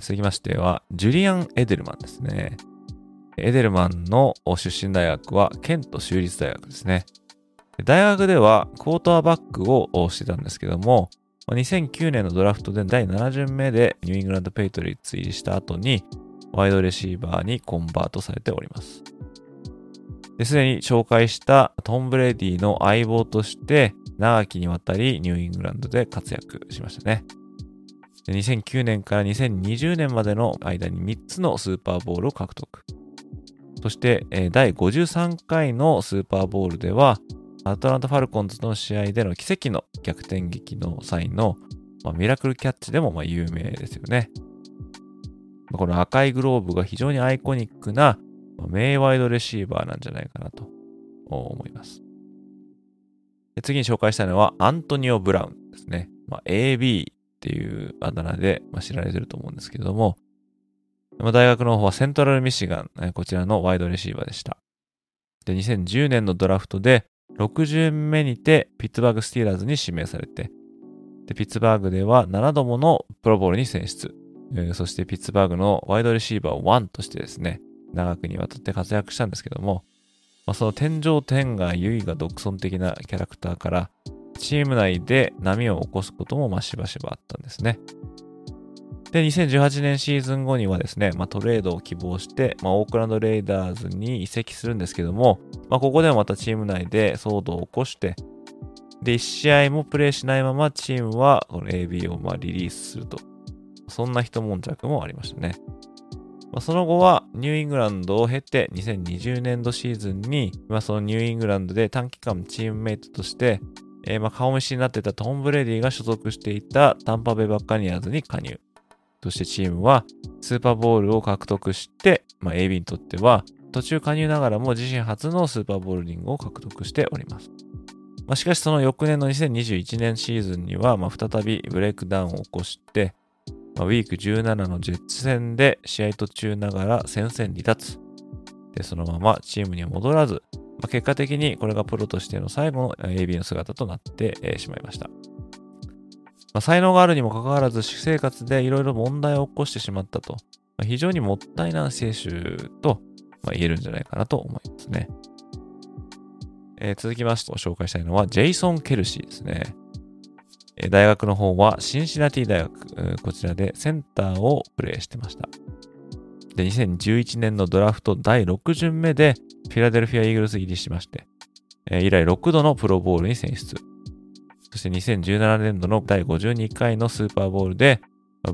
続きましては、ジュリアン・エデルマンですね。エデルマンの出身大学はケント州立大学ですね。大学ではクォーターバックをしてたんですけども、2009年のドラフトで第7巡目でニューイングランド・ペイトリオッツ入りした後にワイドレシーバーにコンバートされております。すでに紹介したトム・ブレディの相棒として長きにわたりニューイングランドで活躍しましたね。2009年から2020年までの間に3つのスーパーボールを獲得。そして、第53回のスーパーボールでは、アトランタ・ファルコンズの試合での奇跡の逆転劇の際の、まあ、ミラクルキャッチでもま有名ですよね。この赤いグローブが非常にアイコニックな名ワイドレシーバーなんじゃないかなと思います。次に紹介したいのはアントニオ・ブラウンですね。まあ、AB っていうあだ名で知られてると思うんですけれども、大学の方はセントラルミシガン、こちらのワイドレシーバーでした。で、2010年のドラフトで6巡目にてピッツバーグスティーラーズに指名されて、ピッツバーグでは7度ものプロボールに選出。そしてピッツバーグのワイドレシーバー1としてですね、長くにわたって活躍したんですけども、まあ、その天井天が優位が独尊的なキャラクターから、チーム内で波を起こすこともましばしばあったんですね。で、2018年シーズン後にはですね、まあ、トレードを希望して、まあ、オークランドレイダーズに移籍するんですけども、まあ、ここでもまたチーム内で騒動を起こして、で、1試合もプレイしないままチームはこの AB をまリリースすると。そんな一悶着もありましたね。まあ、その後はニューイングランドを経て2020年度シーズンに、まあ、そのニューイングランドで短期間チームメイトとして、えー、まあ顔見知りになってたトム・ブレディが所属していたタンパベイ・バッカニアーズに加入。そしてチームはスーパーボールを獲得して、まあ、AB にとっては途中加入ながらも自身初のスーパーボールリングを獲得しております。まあ、しかしその翌年の2021年シーズンには、まあ、再びブレイクダウンを起こして、まあ、ウィーク17のジェッツ戦で試合途中ながら戦線離脱。で、そのままチームに戻らず、まあ、結果的にこれがプロとしての最後の AB の姿となって、しまいました。まあ、才能があるにもかかわらず、私生活でいろいろ問題を起こしてしまったと、まあ、非常にもったいない選手と、ま、言えるんじゃないかなと思いますね。えー、続きましてご紹介したいのは、ジェイソン・ケルシーですね。大学の方はシンシナティ大学、こちらでセンターをプレーしてました。で、2011年のドラフト第6巡目でフィラデルフィア・イーグルス入りしまして、以来6度のプロボールに選出。そして2017年度の第52回のスーパーボールで、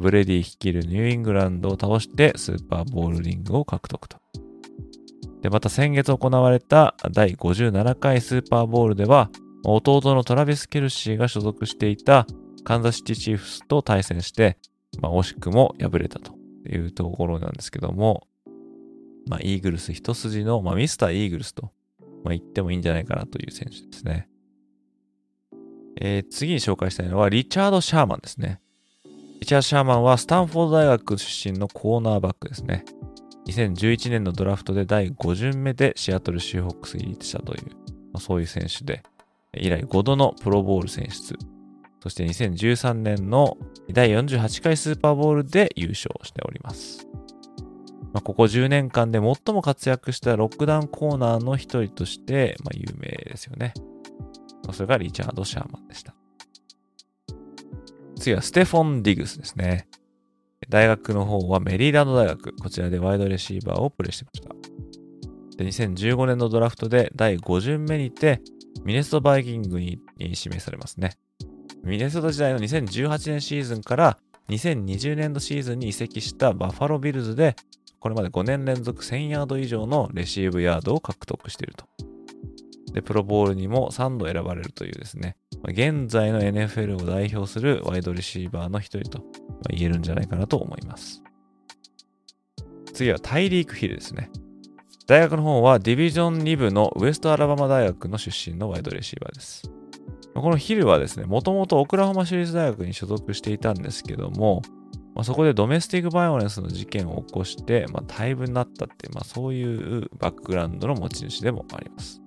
ブレディ率いるニューイングランドを倒してスーパーボールリングを獲得と。で、また先月行われた第57回スーパーボールでは、弟のトラビス・ケルシーが所属していたカンザシティチーフスと対戦して、まあ、惜しくも敗れたというところなんですけども、まあ、イーグルス一筋の、まあ、ミスター・イーグルスと、まあ、言ってもいいんじゃないかなという選手ですね。えー、次に紹介したいのはリチャード・シャーマンですね。リチャード・シャーマンはスタンフォード大学出身のコーナーバックですね。2011年のドラフトで第5巡目でシアトル・シーホックス入りしたという、まあ、そういう選手で、以来5度のプロボール選出。そして2013年の第48回スーパーボールで優勝しております。まあ、ここ10年間で最も活躍したロックダウンコーナーの一人として、まあ、有名ですよね。それがリチャード・シャーマンでした。次はステフォン・ディグスですね。大学の方はメリーランド大学。こちらでワイドレシーバーをプレイしてました。で2015年のドラフトで第5巡目にてミネストバイキングに指名されますね。ミネソタ時代の2018年シーズンから2020年度シーズンに移籍したバファロービルズで、これまで5年連続1000ヤード以上のレシーブヤードを獲得していると。で、プロボールにも3度選ばれるというですね、現在の NFL を代表するワイドレシーバーの一人と言えるんじゃないかなと思います。次はタイリーク・ヒルですね。大学の方はディビジョン2部のウエストアラバマ大学の出身のワイドレシーバーです。このヒルはですね、もともとオクラホマ州立大学に所属していたんですけども、まあ、そこでドメスティックバイオレンスの事件を起こして、まあ、退部になったって、まあ、そういうバックグラウンドの持ち主でもあります。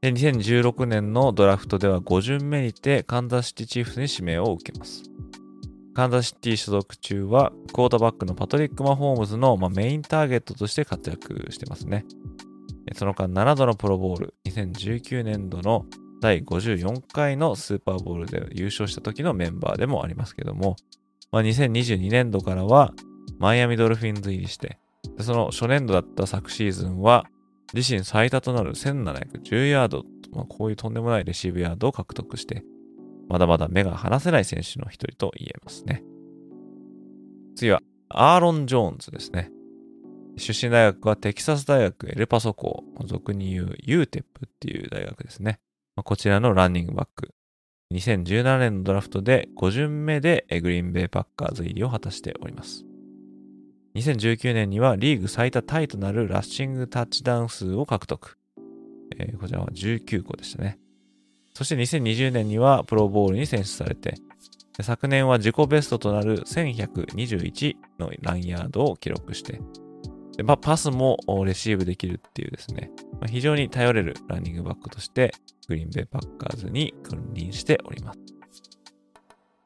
で、2016年のドラフトでは5巡目にてカンザシティチーフスに指名を受けます。カンザシティ所属中は、クォーターバックのパトリック・マホームズの、まあ、メインターゲットとして活躍してますね。その間7度のプロボール、2019年度の第54回のスーパーボールで優勝した時のメンバーでもありますけども、まあ、2022年度からはマイアミドルフィンズ入りして、その初年度だった昨シーズンは自身最多となる1710ヤード、まあ、こういうとんでもないレシーブヤードを獲得して、まだまだ目が離せない選手の一人と言えますね。次は、アーロン・ジョーンズですね。出身大学はテキサス大学エルパソ校、俗に言う UTEP っていう大学ですね。まこちらのランニングバック。2017年のドラフトで5巡目でグリーンベイパッカーズ入りを果たしております。2019年にはリーグ最多タイとなるラッシングタッチダウン数を獲得。えー、こちらは19個でしたね。そして2020年にはプロボールに選出されて、昨年は自己ベストとなる1121のランヤードを記録して、でまあ、パスもレシーブできるっていうですね、まあ、非常に頼れるランニングバックとして、グリーンベイパッカーズに君臨しております。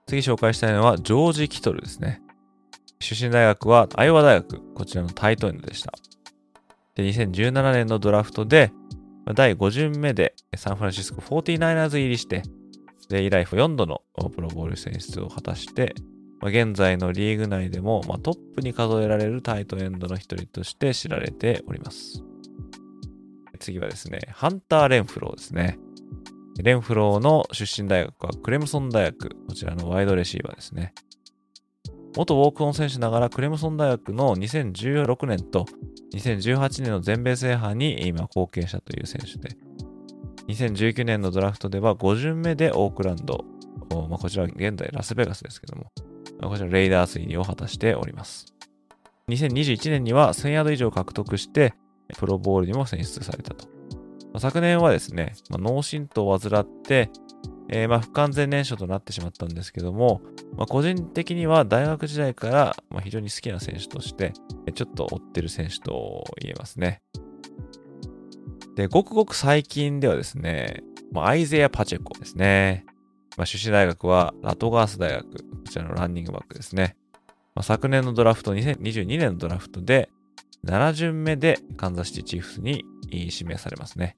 次紹介したいのは、ジョージ・キトルですね。出身大学はアイオワ大学、こちらのタイトエンドでした。で、2017年のドラフトで、第5巡目でサンフランシスコ 49ers 入りして、で、以来4度のプロボール選出を果たして、ま、現在のリーグ内でも、ま、トップに数えられるタイトエンドの一人として知られております。次はですね、ハンター・レンフローですね。レンフローの出身大学はクレムソン大学、こちらのワイドレシーバーですね。元ウォークオン選手ながらクレムソン大学の2016年と2018年の全米制覇に今貢献したという選手で、2019年のドラフトでは5巡目でオークランド、まあ、こちら現在ラスベガスですけども、こちらレイダース入りを果たしております。2021年には1000ヤード以上獲得して、プロボールにも選出されたと。昨年はですね、まあ、脳震盪を患って、えー、まあ不完全燃焼となってしまったんですけども、まあ、個人的には大学時代からま非常に好きな選手として、ちょっと追ってる選手と言えますね。で、ごくごく最近ではですね、まあ、アイゼア・パチェコですね。まあ、出身大学はラトガース大学、こちらのランニングバックですね。まあ、昨年のドラフト、2022年のドラフトで、7巡目でカンザシティチーフスに指名されますね。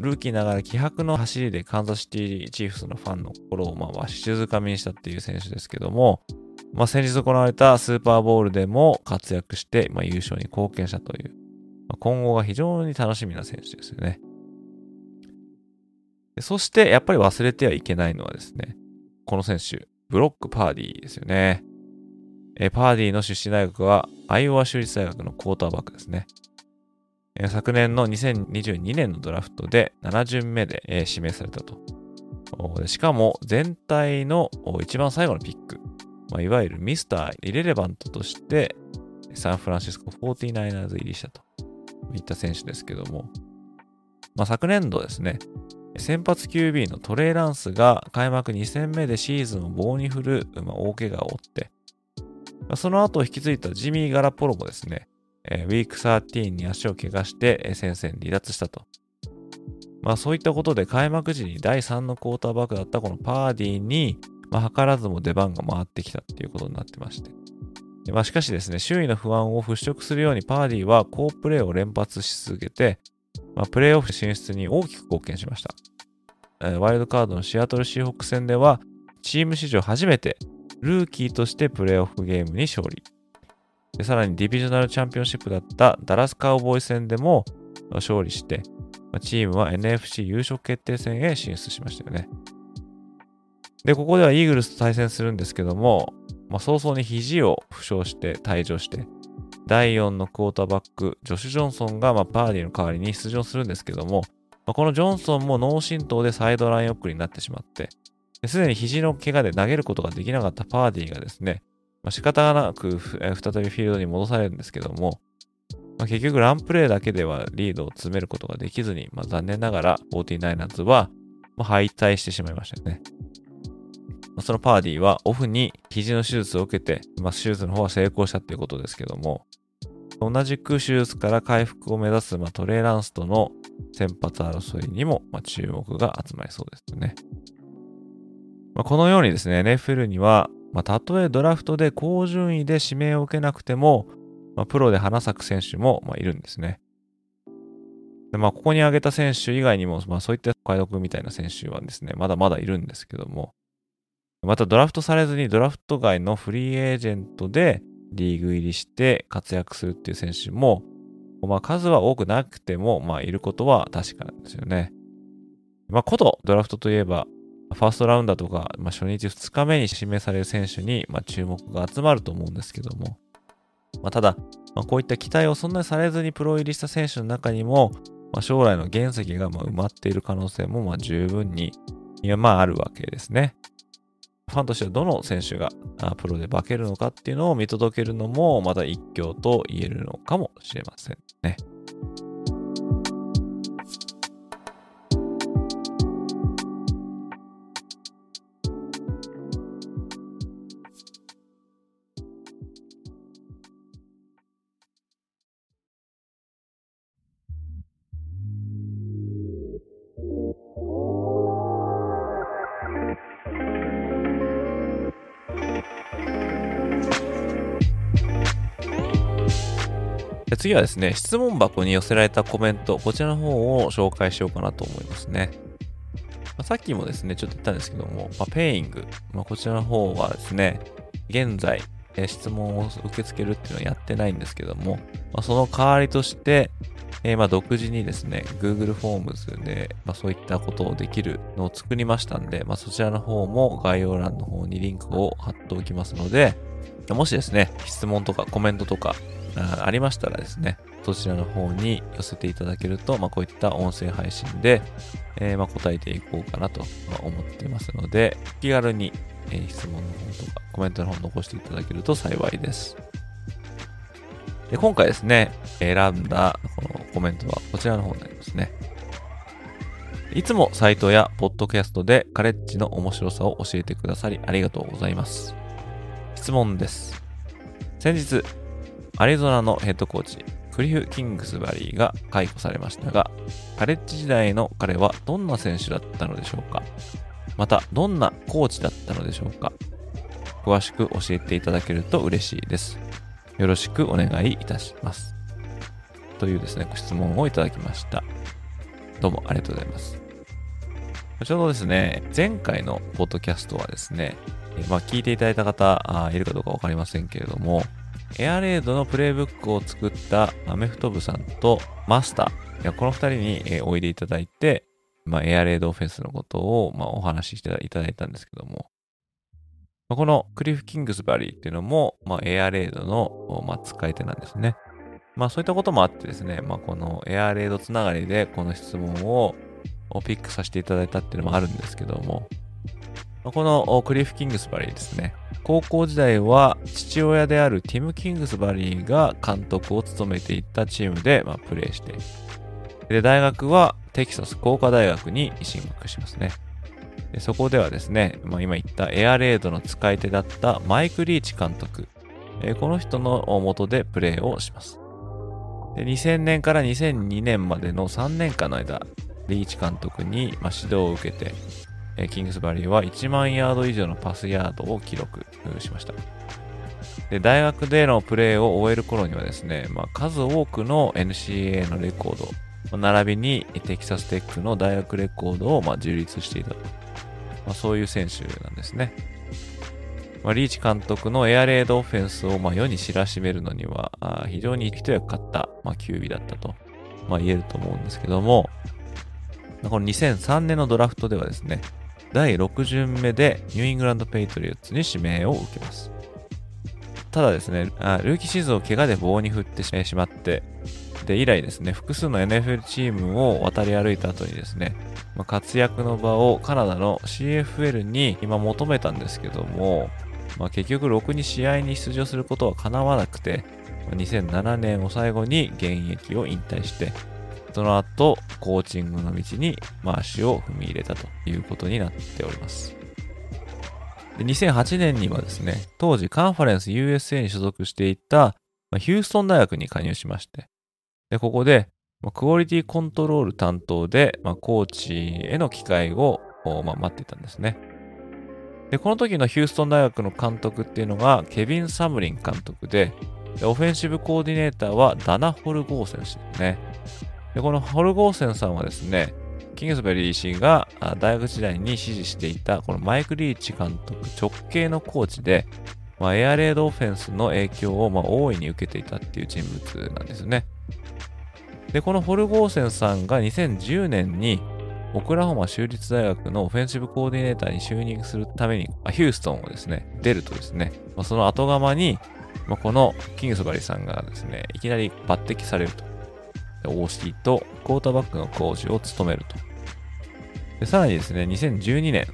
ルーキーながら気迫の走りでカンザシティチーフスのファンの心をまあわしづかみにしたっていう選手ですけども、まあ、先日行われたスーパーボールでも活躍して、まあ、優勝に貢献したという、まあ、今後が非常に楽しみな選手ですよね。そして、やっぱり忘れてはいけないのはですね、この選手、ブロック・パーディーですよね。えパーディーの出身大学は、アイオワ州立大学のクォーターバックですね。昨年の2022年のドラフトで7巡目で、指名されたと。しかも、全体の一番最後のピック、まあ、いわゆるミスター・イレレバントとして、サンフランシスコ 49ers 入りしたと。いった選手ですけども、まあ、昨年度ですね、先発 QB のトレイランスが開幕2戦目でシーズンを棒に振る、大怪我を負って、その後引き継いだジミー・ガラポロもですね、えウィーク13に足を怪我して戦線離脱したと。まあそういったことで開幕時に第3のクォーターバックだったこのパーディーに、まあ、図らずも出番が回ってきたっていうことになってまして。まあ、しかしですね、周囲の不安を払拭するようにパーディーは好プレーを連発し続けて、まあ、プレーオフ進出に大きく貢献しました。えワイルドカードのシアトルシーホック戦では、チーム史上初めてルーキーとしてプレーオフゲームに勝利。でさらにディビジョナルチャンピオンシップだったダラスカウボーイ戦でも勝利して、チームは NFC 優勝決定戦へ進出しましたよね。で、ここではイーグルスと対戦するんですけども、まあ、早々に肘を負傷して退場して、第4のクォーターバック、ジョシュ・ジョンソンが、まあ、パーディーの代わりに出場するんですけども、まあ、このジョンソンも脳震盪でサイドライン送りになってしまって、すでに肘の怪我で投げることができなかったパーディーがですね、まあ、仕方がなくえ再びフィールドに戻されるんですけども、まあ、結局ランプレーだけではリードを詰めることができずに、まあ、残念ながら 49ers はま敗退してしまいましたよね。そのパーディーはオフに肘の手術を受けて、まあ、手術の方は成功したっていうことですけども、同じく手術から回復を目指す、まあ、トレーランスとの先発争いにも、まあ、注目が集まりそうですね。まあ、このようにですね、NFL にはまあ、たとえドラフトで高順位で指名を受けなくても、まあ、プロで花咲く選手も、まあ、いるんですね。でまあ、ここに挙げた選手以外にも、まあ、そういった解読みたいな選手はですね、まだまだいるんですけども、またドラフトされずにドラフト外のフリーエージェントでリーグ入りして活躍するっていう選手も、まあ、数は多くなくても、まあ、いることは確かなんですよね。まあ、ことドラフトといえば、ファーストラウンダーとか、まあ、初日2日目に指名される選手に、まあ、注目が集まると思うんですけども、まあ、ただ、まあ、こういった期待をそんなにされずにプロ入りした選手の中にも、まあ、将来の原石がま埋まっている可能性もま十分にいやまああるわけですね。ファンとしてはどの選手がプロで化けるのかっていうのを見届けるのもまた一興と言えるのかもしれませんね。次はですね、質問箱に寄せられたコメント、こちらの方を紹介しようかなと思いますね。まあ、さっきもですね、ちょっと言ったんですけども、まあ、ペイング、まあ、こちらの方はですね、現在、え質問を受け付けるっていうのはやってないんですけども、ま、その代わりとして、えー、ま独自にですね、Google Forms で、まそういったことをできるのを作りましたんで、まそちらの方も概要欄の方にリンクを貼っておきますので、もしですね、質問とかコメントとかありましたらですね、そちらの方に寄せていただけると、まあ、こういった音声配信で、えー、まあ答えていこうかなと思っていますので、気軽に、えー、質問の方とかコメントの方残していただけると幸いです。で今回ですね、選んだこのコメントはこちらの方になりますね。いつもサイトやポッドキャストでカレッジの面白さを教えてくださりありがとうございます。質問です。先日、アリゾナのヘッドコーチ、クリフ・キングスバリーが解雇されましたが、カレッジ時代の彼はどんな選手だったのでしょうか？また、どんなコーチだったのでしょうか？詳しく教えていただけると嬉しいです。よろしくお願いいたします。というですね、ご質問をいただきました。どうもありがとうございます。ちょうどですね、前回のポッドキャストはですね、まあ、聞いていただいた方いるかどうかわかりませんけれども、エアレードのプレイブックを作ったアメフト部さんとマスター、いやこの二人に、えおいでいただいて、まあ、エアレードオフェンスのことを、まあ、お話ししていただいたんですけども、まあ、このクリフ・キングスバリーっていうのも、まあ、エアレードの、まあ、使い手なんですね。まあそういったこともあってですね、まあこのエアレードつながりでこの質問をピックさせていただいたっていうのもあるんですけども、このクリフ・キングスバリーですね。高校時代は父親であるティム・キングスバリーが監督を務めていたチームで、まあ、プレーして、で、大学はテキサス工科大学に進学しますね。でそこではですね、まあ、今言ったエアレードの使い手だったマイク・リーチ監督、えこの人の元でプレーをします。で2000年から2002年までの3年間の間、リーチ監督に、ま指導を受けて、えキングスバリーは1万ヤード以上のパスヤードを記録しました。で大学でのプレーを終える頃にはですね、まあ、数多くの NCAA のレコード、並びにテキサステックの大学レコードをま樹立していたと。まあ、そういう選手なんですね。まあ、リーチ監督のエアレードオフェンスをま世に知らしめるのには非常に一役買った、まあ、キュービだったと、ま言えると思うんですけども、この2003年のドラフトではですね、第6巡目でニューイングランド・ペイトリオッツに指名を受けます。ただですね、あルーキーシーズンを怪我で棒に振ってしまって、で、以来ですね、複数の NFL チームを渡り歩いた後にですね、まあ、活躍の場をカナダの CFL にま求めたんですけども、まあ、結局ろくに試合に出場することは叶わなくて、2007年を最後に現役を引退して、その後、コーチングの道に、ま足を踏み入れたということになっております。で2008年にはですね、当時カンファレンス USA に所属していた、まヒューストン大学に加入しまして、でここで、まクオリティコントロール担当で、まコーチへの機会を、ま待っていたんですね。で、この時のヒューストン大学の監督っていうのがケビン・サムリン監督で、でオフェンシブコーディネーターはダナ・ホルゴーセン氏ですね。で、このホルゴーセンさんはですね、キングスベリー氏が大学時代に支持していたこのマイク・リーチ監督直系のコーチで、まあ、エアレードオフェンスの影響をま大いに受けていたっていう人物なんですね。で、このホルゴーセンさんが2010年にオクラホマ州立大学のオフェンシブコーディネーターに就任するために、ヒューストンをですね、出るとですね、その後釜に、まあ、このキングスバリーさんがですね、いきなり抜擢されると。OC とクォーターバックのコーチを務めると。でさらにですね、2012年、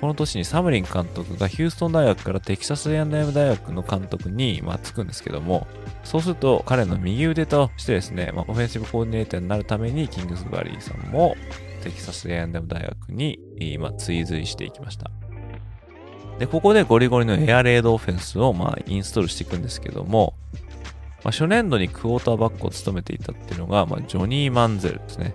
この年にサムリン監督がヒューストン大学からテキサス A&M 大学の監督に、まあ、つくんですけども、そうすると彼の右腕としてですね、まあ、オフェンシブコーディネーターになるためにキングスバリーさんもテキサス A&M 大学に今追随していきました。で、ここでゴリゴリのエアレードオフェンスをまあインストールしていくんですけども、まあ、初年度にクォーターバックを務めていたっていうのが、まあ、ジョニー・マンゼルですね。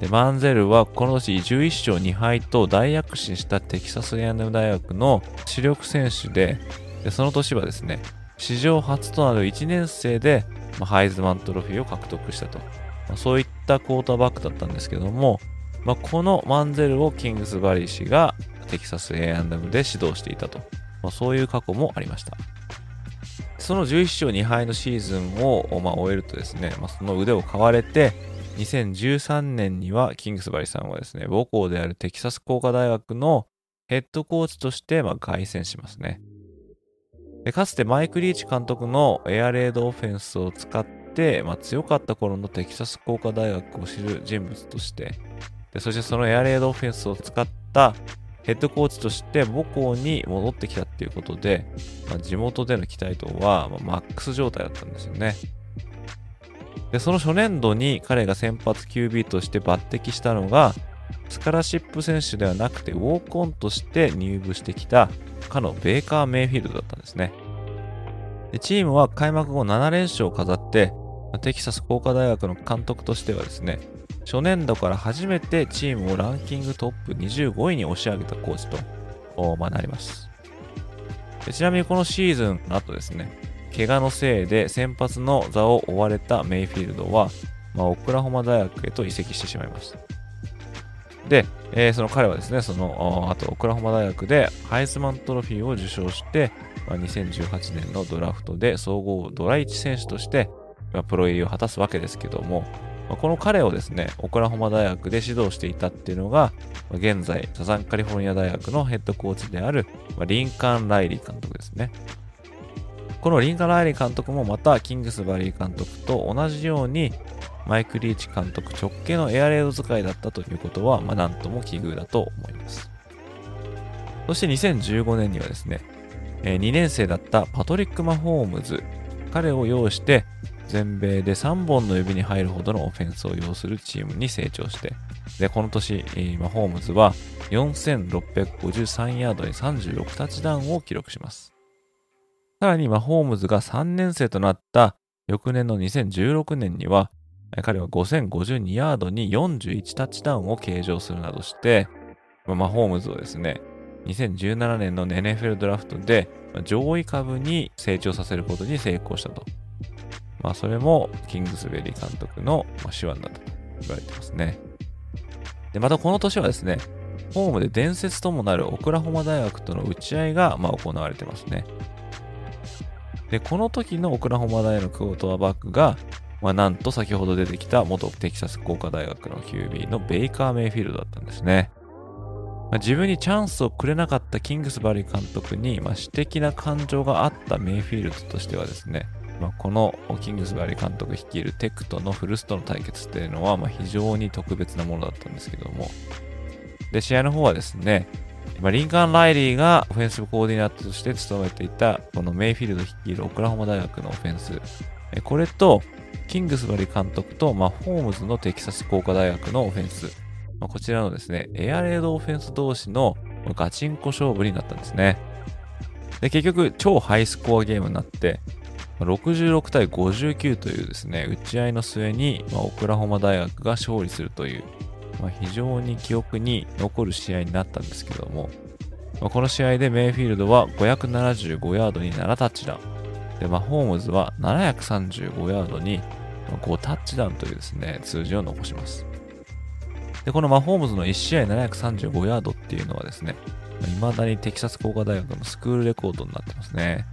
で、マンゼルはこの年11勝2敗と大躍進したテキサス A&M 大学の主力選手で、でその年はですね、史上初となる1年生で、まあ、ハイズマントロフィーを獲得したと。まあ、そういったクォーターバックだったんですけども、まあ、このマンゼルをキングスバリー氏がテキサス A&M で指導していたと。まあ、そういう過去もありました。その11勝2敗のシーズンを、まあ、終えるとですね、まあ、その腕を買われて、2013年にはキングスバリさんはですね、母校であるテキサス工科大学のヘッドコーチとしてまあ凱旋しますねで。かつてマイク・リーチ監督のエアレードオフェンスを使って、まあ、強かった頃のテキサス工科大学を知る人物としてで、そしてそのエアレードオフェンスを使ったヘッドコーチとして母校に戻ってきたっていうことで、まあ、地元での期待度はマックス状態だったんですよね。で、その初年度に彼が先発 QB として抜擢したのが、スカラシップ選手ではなくてウォークオンとして入部してきたかのベーカー・メイフィールドだったんですね。でチームは開幕後7連勝を飾って、テキサス工科大学の監督としてはですね、初年度から初めてチームをランキングトップ25位に押し上げたコーチと、まあ、なります。ちなみにこのシーズンの後ですね、怪我のせいで先発の座を追われたメイフィールドは、まあ、オクラホマ大学へと移籍してしまいました。で、えー、その彼はですね、そのあとオクラホマ大学でハイズマントロフィーを受賞して、まあ、2018年のドラフトで総合ドラ1選手として、まあ、プロ入りを果たすわけですけども、ま、この彼をですね、オクラホマ大学で指導していたっていうのが、現在、サザンカリフォルニア大学のヘッドコーチである、まあ、リンカン・ライリー監督ですね。このリンカン・ライリー監督もまたキングスバリー監督と同じようにマイク・リーチ監督直系のエアレード使いだったということは、まあ、なんとも奇遇だと思います。そして2015年にはですね、2年生だったパトリック・マホームズ、彼を擁して全米で3本の指に入るほどのオフェンスを要するチームに成長して、で、この年、マホームズは4653ヤードに36タッチダウンを記録します。さらに、マホームズが3年生となった翌年の2016年には、彼は5052ヤードに41タッチダウンを計上するなどして、マホームズをですね、2017年の NFL ドラフトで上位株に成長させることに成功したと。まあ、それもキングスベリー監督の手腕だと言われてますね。で、またこの年はですね、ホームで伝説ともなるオクラホマ大学との打ち合いがま行われてますね。で、この時のオクラホマ大のクォーターバックが、まあ、なんと先ほど出てきた元テキサス工科大学の QB のベイカー・メイフィールドだったんですね。まあ、自分にチャンスをくれなかったキングスバリー監督に、まあ、私的な感情があったメイフィールドとしてはですね、まあ、このキングスバリー監督率いるテクとのフルストの対決っていうのは、ま、非常に特別なものだったんですけども、で、試合の方はですね、ま、リンカーン・ライリーがオフェンスコーディネーターとして務めていた、このメイフィールド率いるオクラホマ大学のオフェンス。これと、キングスバリー監督と、ま、ホームズのテキサス工科大学のオフェンス。ま、こちらのですね、エアレードオフェンス同士のガチンコ勝負になったんですね。で、結局、超ハイスコアゲームになって、66対59というですね、打ち合いの末に、まあ、オクラホマ大学が勝利するという、まあ、非常に記憶に残る試合になったんですけども、まあ、この試合でメイフィールドは575ヤードに7タッチダウン。で、マホームズは735ヤードに5タッチダウンというですね、数字を残します。で、このマホームズの1試合735ヤードっていうのはですね、未だにテキサス工科大学のスクールレコードになってますね。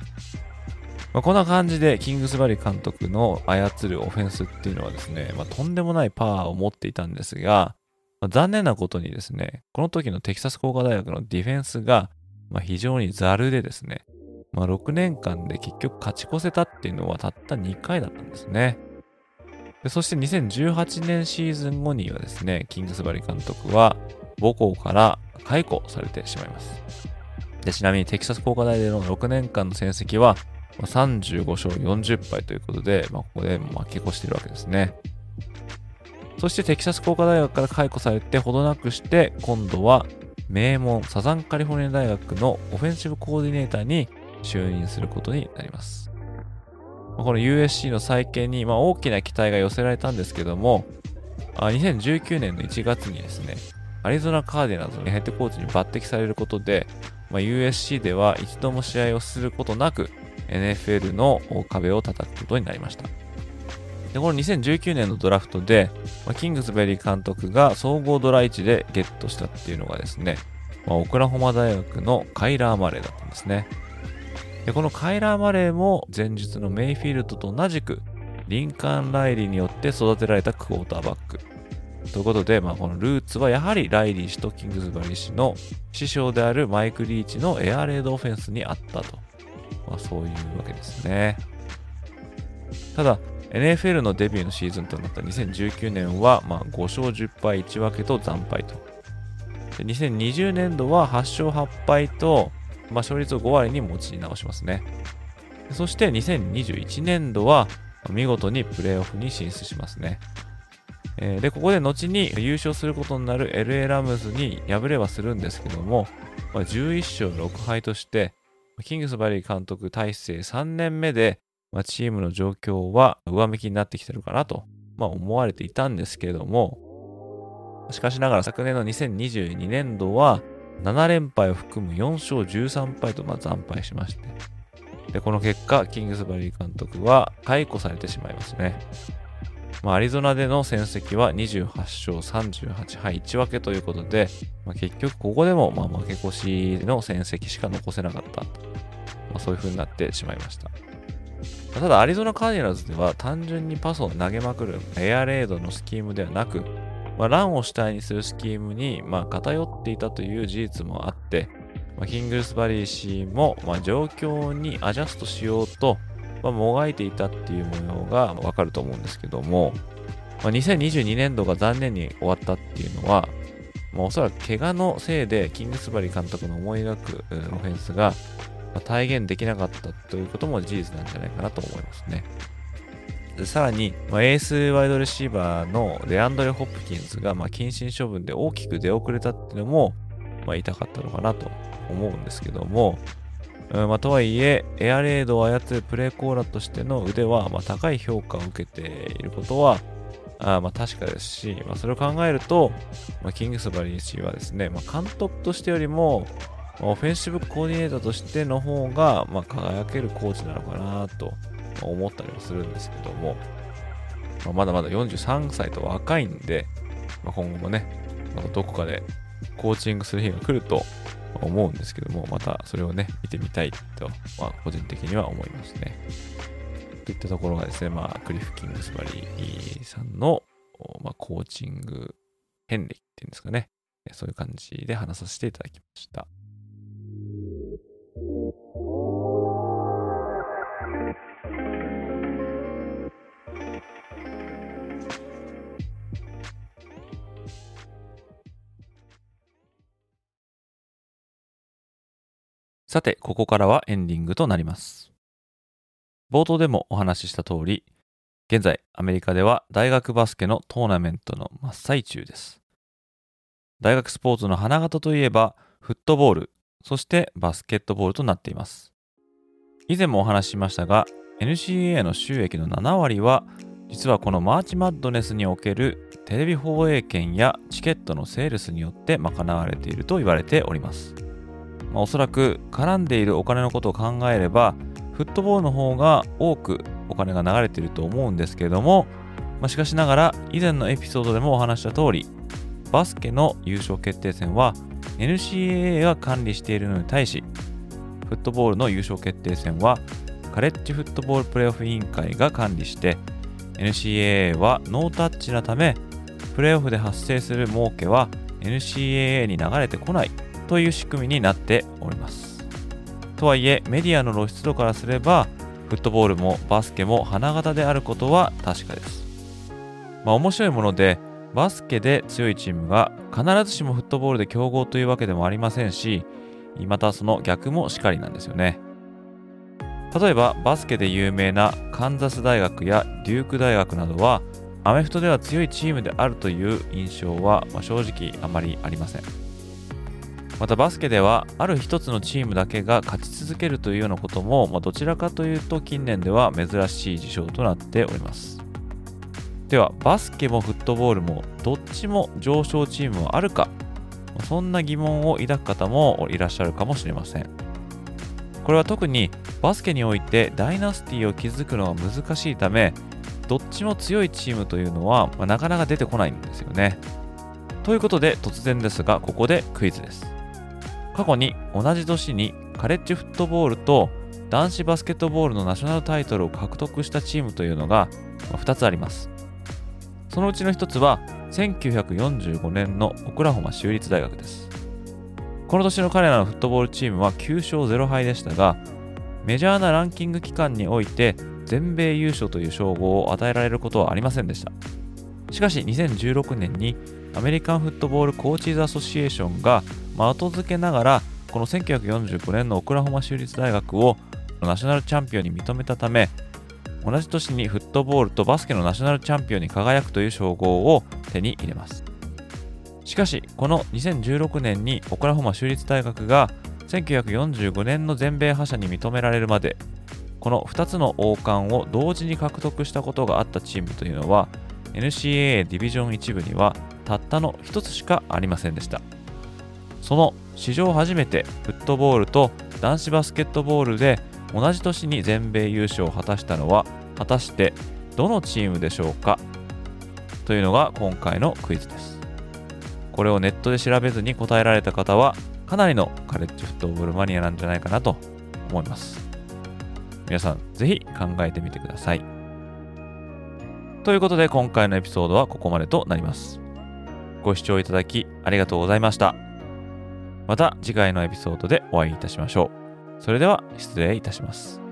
まあ、こんな感じで、キングスバリ監督の操るオフェンスっていうのはですね、まあ、とんでもないパワーを持っていたんですが、まあ、残念なことにですね、この時のテキサス工科大学のディフェンスが、ま非常にザルでですね、まあ、6年間で結局勝ち越せたっていうのはたった2回だったんですね。でそして2018年シーズン後にはですね、キングスバリ監督は母校から解雇されてしまいます。でちなみにテキサス工科大での6年間の戦績は35勝40敗ということで、まあ、ここで負け越しているわけですね。そしてテキサス工科大学から解雇されてほどなくして、今度は名門サザンカリフォルニア大学のオフェンシブコーディネーターに就任することになります。この USC の再建に、まあ、大きな期待が寄せられたんですけども、2019年の1月にですね、アリゾナカーディナルズのヘッドコーチに抜擢されることで、まあ、USC では一度も試合をすることなく、NFL の壁を叩くことになりました。で、この2019年のドラフトで、ま、キングスベリー監督が総合ドラ1でゲットしたっていうのがですね、まあ、オクラホマ大学のカイラー・マレーだったんですね。で、このカイラー・マレーも前日のメイフィールドと同じく、リンカーン・ライリーによって育てられたクォーターバック。ということで、まあ、このルーツはやはりライリー氏とキングスバリー氏の師匠であるマイク・リーチのエアレードオフェンスにあったと。まあ、そういうわけですね。ただ、NFL のデビューのシーズンとなった2019年は、まあ、5勝10敗1分けと惨敗と。で2020年度は8勝8敗と、まあ、勝率を5割に持ち直しますね。そして2021年度は、見事にプレーオフに進出しますね。えー、で、ここで後に優勝することになる LA ラムズに敗れはするんですけども、まあ、11勝6敗として、キングスバリー監督体制3年目で、まあ、チームの状況は上向きになってきてるかなと、まあ、思われていたんですけれども、しかしながら昨年の2022年度は7連敗を含む4勝13敗とま惨敗しまして、で、この結果、キングスバリー監督は解雇されてしまいますね。まあ、アリゾナでの戦績は28勝38敗1分けということで、まあ、結局ここでもま負け越しの戦績しか残せなかった、まあ、そういう風になってしまいました。ただ、アリゾナカーディナルズでは単純にパスを投げまくるエアレードのスキームではなく、まあ、ランを主体にするスキームに、まあ、偏っていたという事実もあって、まあ、キングスバリー氏も、まあ、状況にアジャストしようと、まあ、もがいていたっていう模様がわかると思うんですけども、まあ、2022年度が残念に終わったっていうのは、まあ、おそらく怪我のせいでキングスバリー監督の思い描くオフェンスが体現できなかったということも事実なんじゃないかなと思いますね。さらに、まあ、エースワイドレシーバーのレアンドレ・ホップキンズが、まあ、謹慎処分で大きく出遅れたっていうのも、まあ、痛かったのかなと思うんですけども、うんまあ、とはいえ、エアレードを操るプレーコーラーとしての腕は、まあ、高い評価を受けていることは、あまあ確かですし、まあ、それを考えると、まあ、キングスバリー氏はですね、まあ、監督としてよりも、まあ、オフェンシブコーディネーターとしての方が、まあ、輝けるコーチなのかなと思ったりもするんですけども、まあ、まだまだ43歳と若いんで、まあ、今後もね、どこかでコーチングする日が来ると思うんですけども、またそれをね、見てみたいと、まあ、個人的には思いますね。といったところがですね、まあ、クリフ・キングスバリーさんの、まあ、コーチング遍歴っていうんですかね、そういう感じで話させていただきました。さて、ここからはエンディングとなります。冒頭でもお話しした通り、現在アメリカでは大学バスケのトーナメントの真っ最中です。大学スポーツの花形といえば、フットボール、そしてバスケットボールとなっています。以前もお話ししましたが、NCAA の収益の7割は、実はこのマーチマッドネスにおけるテレビ放映権やチケットのセールスによって賄われていると言われております。まあ、おそらく絡んでいるお金のことを考えればフットボールの方が多くお金が流れていると思うんですけれども、まあ、しかしながら以前のエピソードでもお話した通りバスケの優勝決定戦は NCAA が管理しているのに対しフットボールの優勝決定戦はカレッジフットボールプレーオフ委員会が管理して NCAA はノータッチなためプレーオフで発生する儲けは NCAA に流れてこない。という仕組みになっております。とはいえメディアの露出度からすればフットボールもバスケも花形であることは確かです。まあ面白いものでバスケで強いチームが必ずしもフットボールで強豪というわけでもありませんしまたその逆もしかりなんですよね。例えばバスケで有名なカンザス大学やデューク大学などはアメフトでは強いチームであるという印象は、ま、正直あまりありませんまたバスケではある一つのチームだけが勝ち続けるというようなことも、まあ、どちらかというと近年では珍しい事象となっております。ではバスケもフットボールもどっちも上昇チームはあるかそんな疑問を抱く方もいらっしゃるかもしれません。これは特にバスケにおいてダイナスティを築くのが難しいためどっちも強いチームというのは、まあ、なかなか出てこないんですよね。ということで突然ですがここでクイズです。過去に同じ年にカレッジフットボールと男子バスケットボールのナショナルタイトルを獲得したチームというのが2つあります。そのうちの1つは1945年のオクラホマ州立大学です。この年の彼らのフットボールチームは9勝0敗でしたがメジャーなランキング期間において全米優勝という称号を与えられることはありませんでした。しかし2016年にアメリカンフットボールコーチーズアソシエーションが後付けながらこの1945年のオクラホマ州立大学をナショナルチャンピオンに認めたため同じ年にフットボールとバスケのナショナルチャンピオンに輝くという称号を手に入れます。しかしこの2016年にオクラホマ州立大学が1945年の全米覇者に認められるまでこの2つの王冠を同時に獲得したことがあったチームというのは NCAA ディビジョン1部にはたったの1つしかありませんでした。その史上初めてフットボールと男子バスケットボールで同じ年に全米優勝を果たしたのは果たしてどのチームでしょうか？というのが今回のクイズです。これをネットで調べずに答えられた方はかなりのカレッジフットボールマニアなんじゃないかなと思います。皆さんぜひ考えてみてください。ということで今回のエピソードはここまでとなります。ご視聴いただきありがとうございました。また次回のエピソードでお会いいたしましょう。それでは失礼いたします。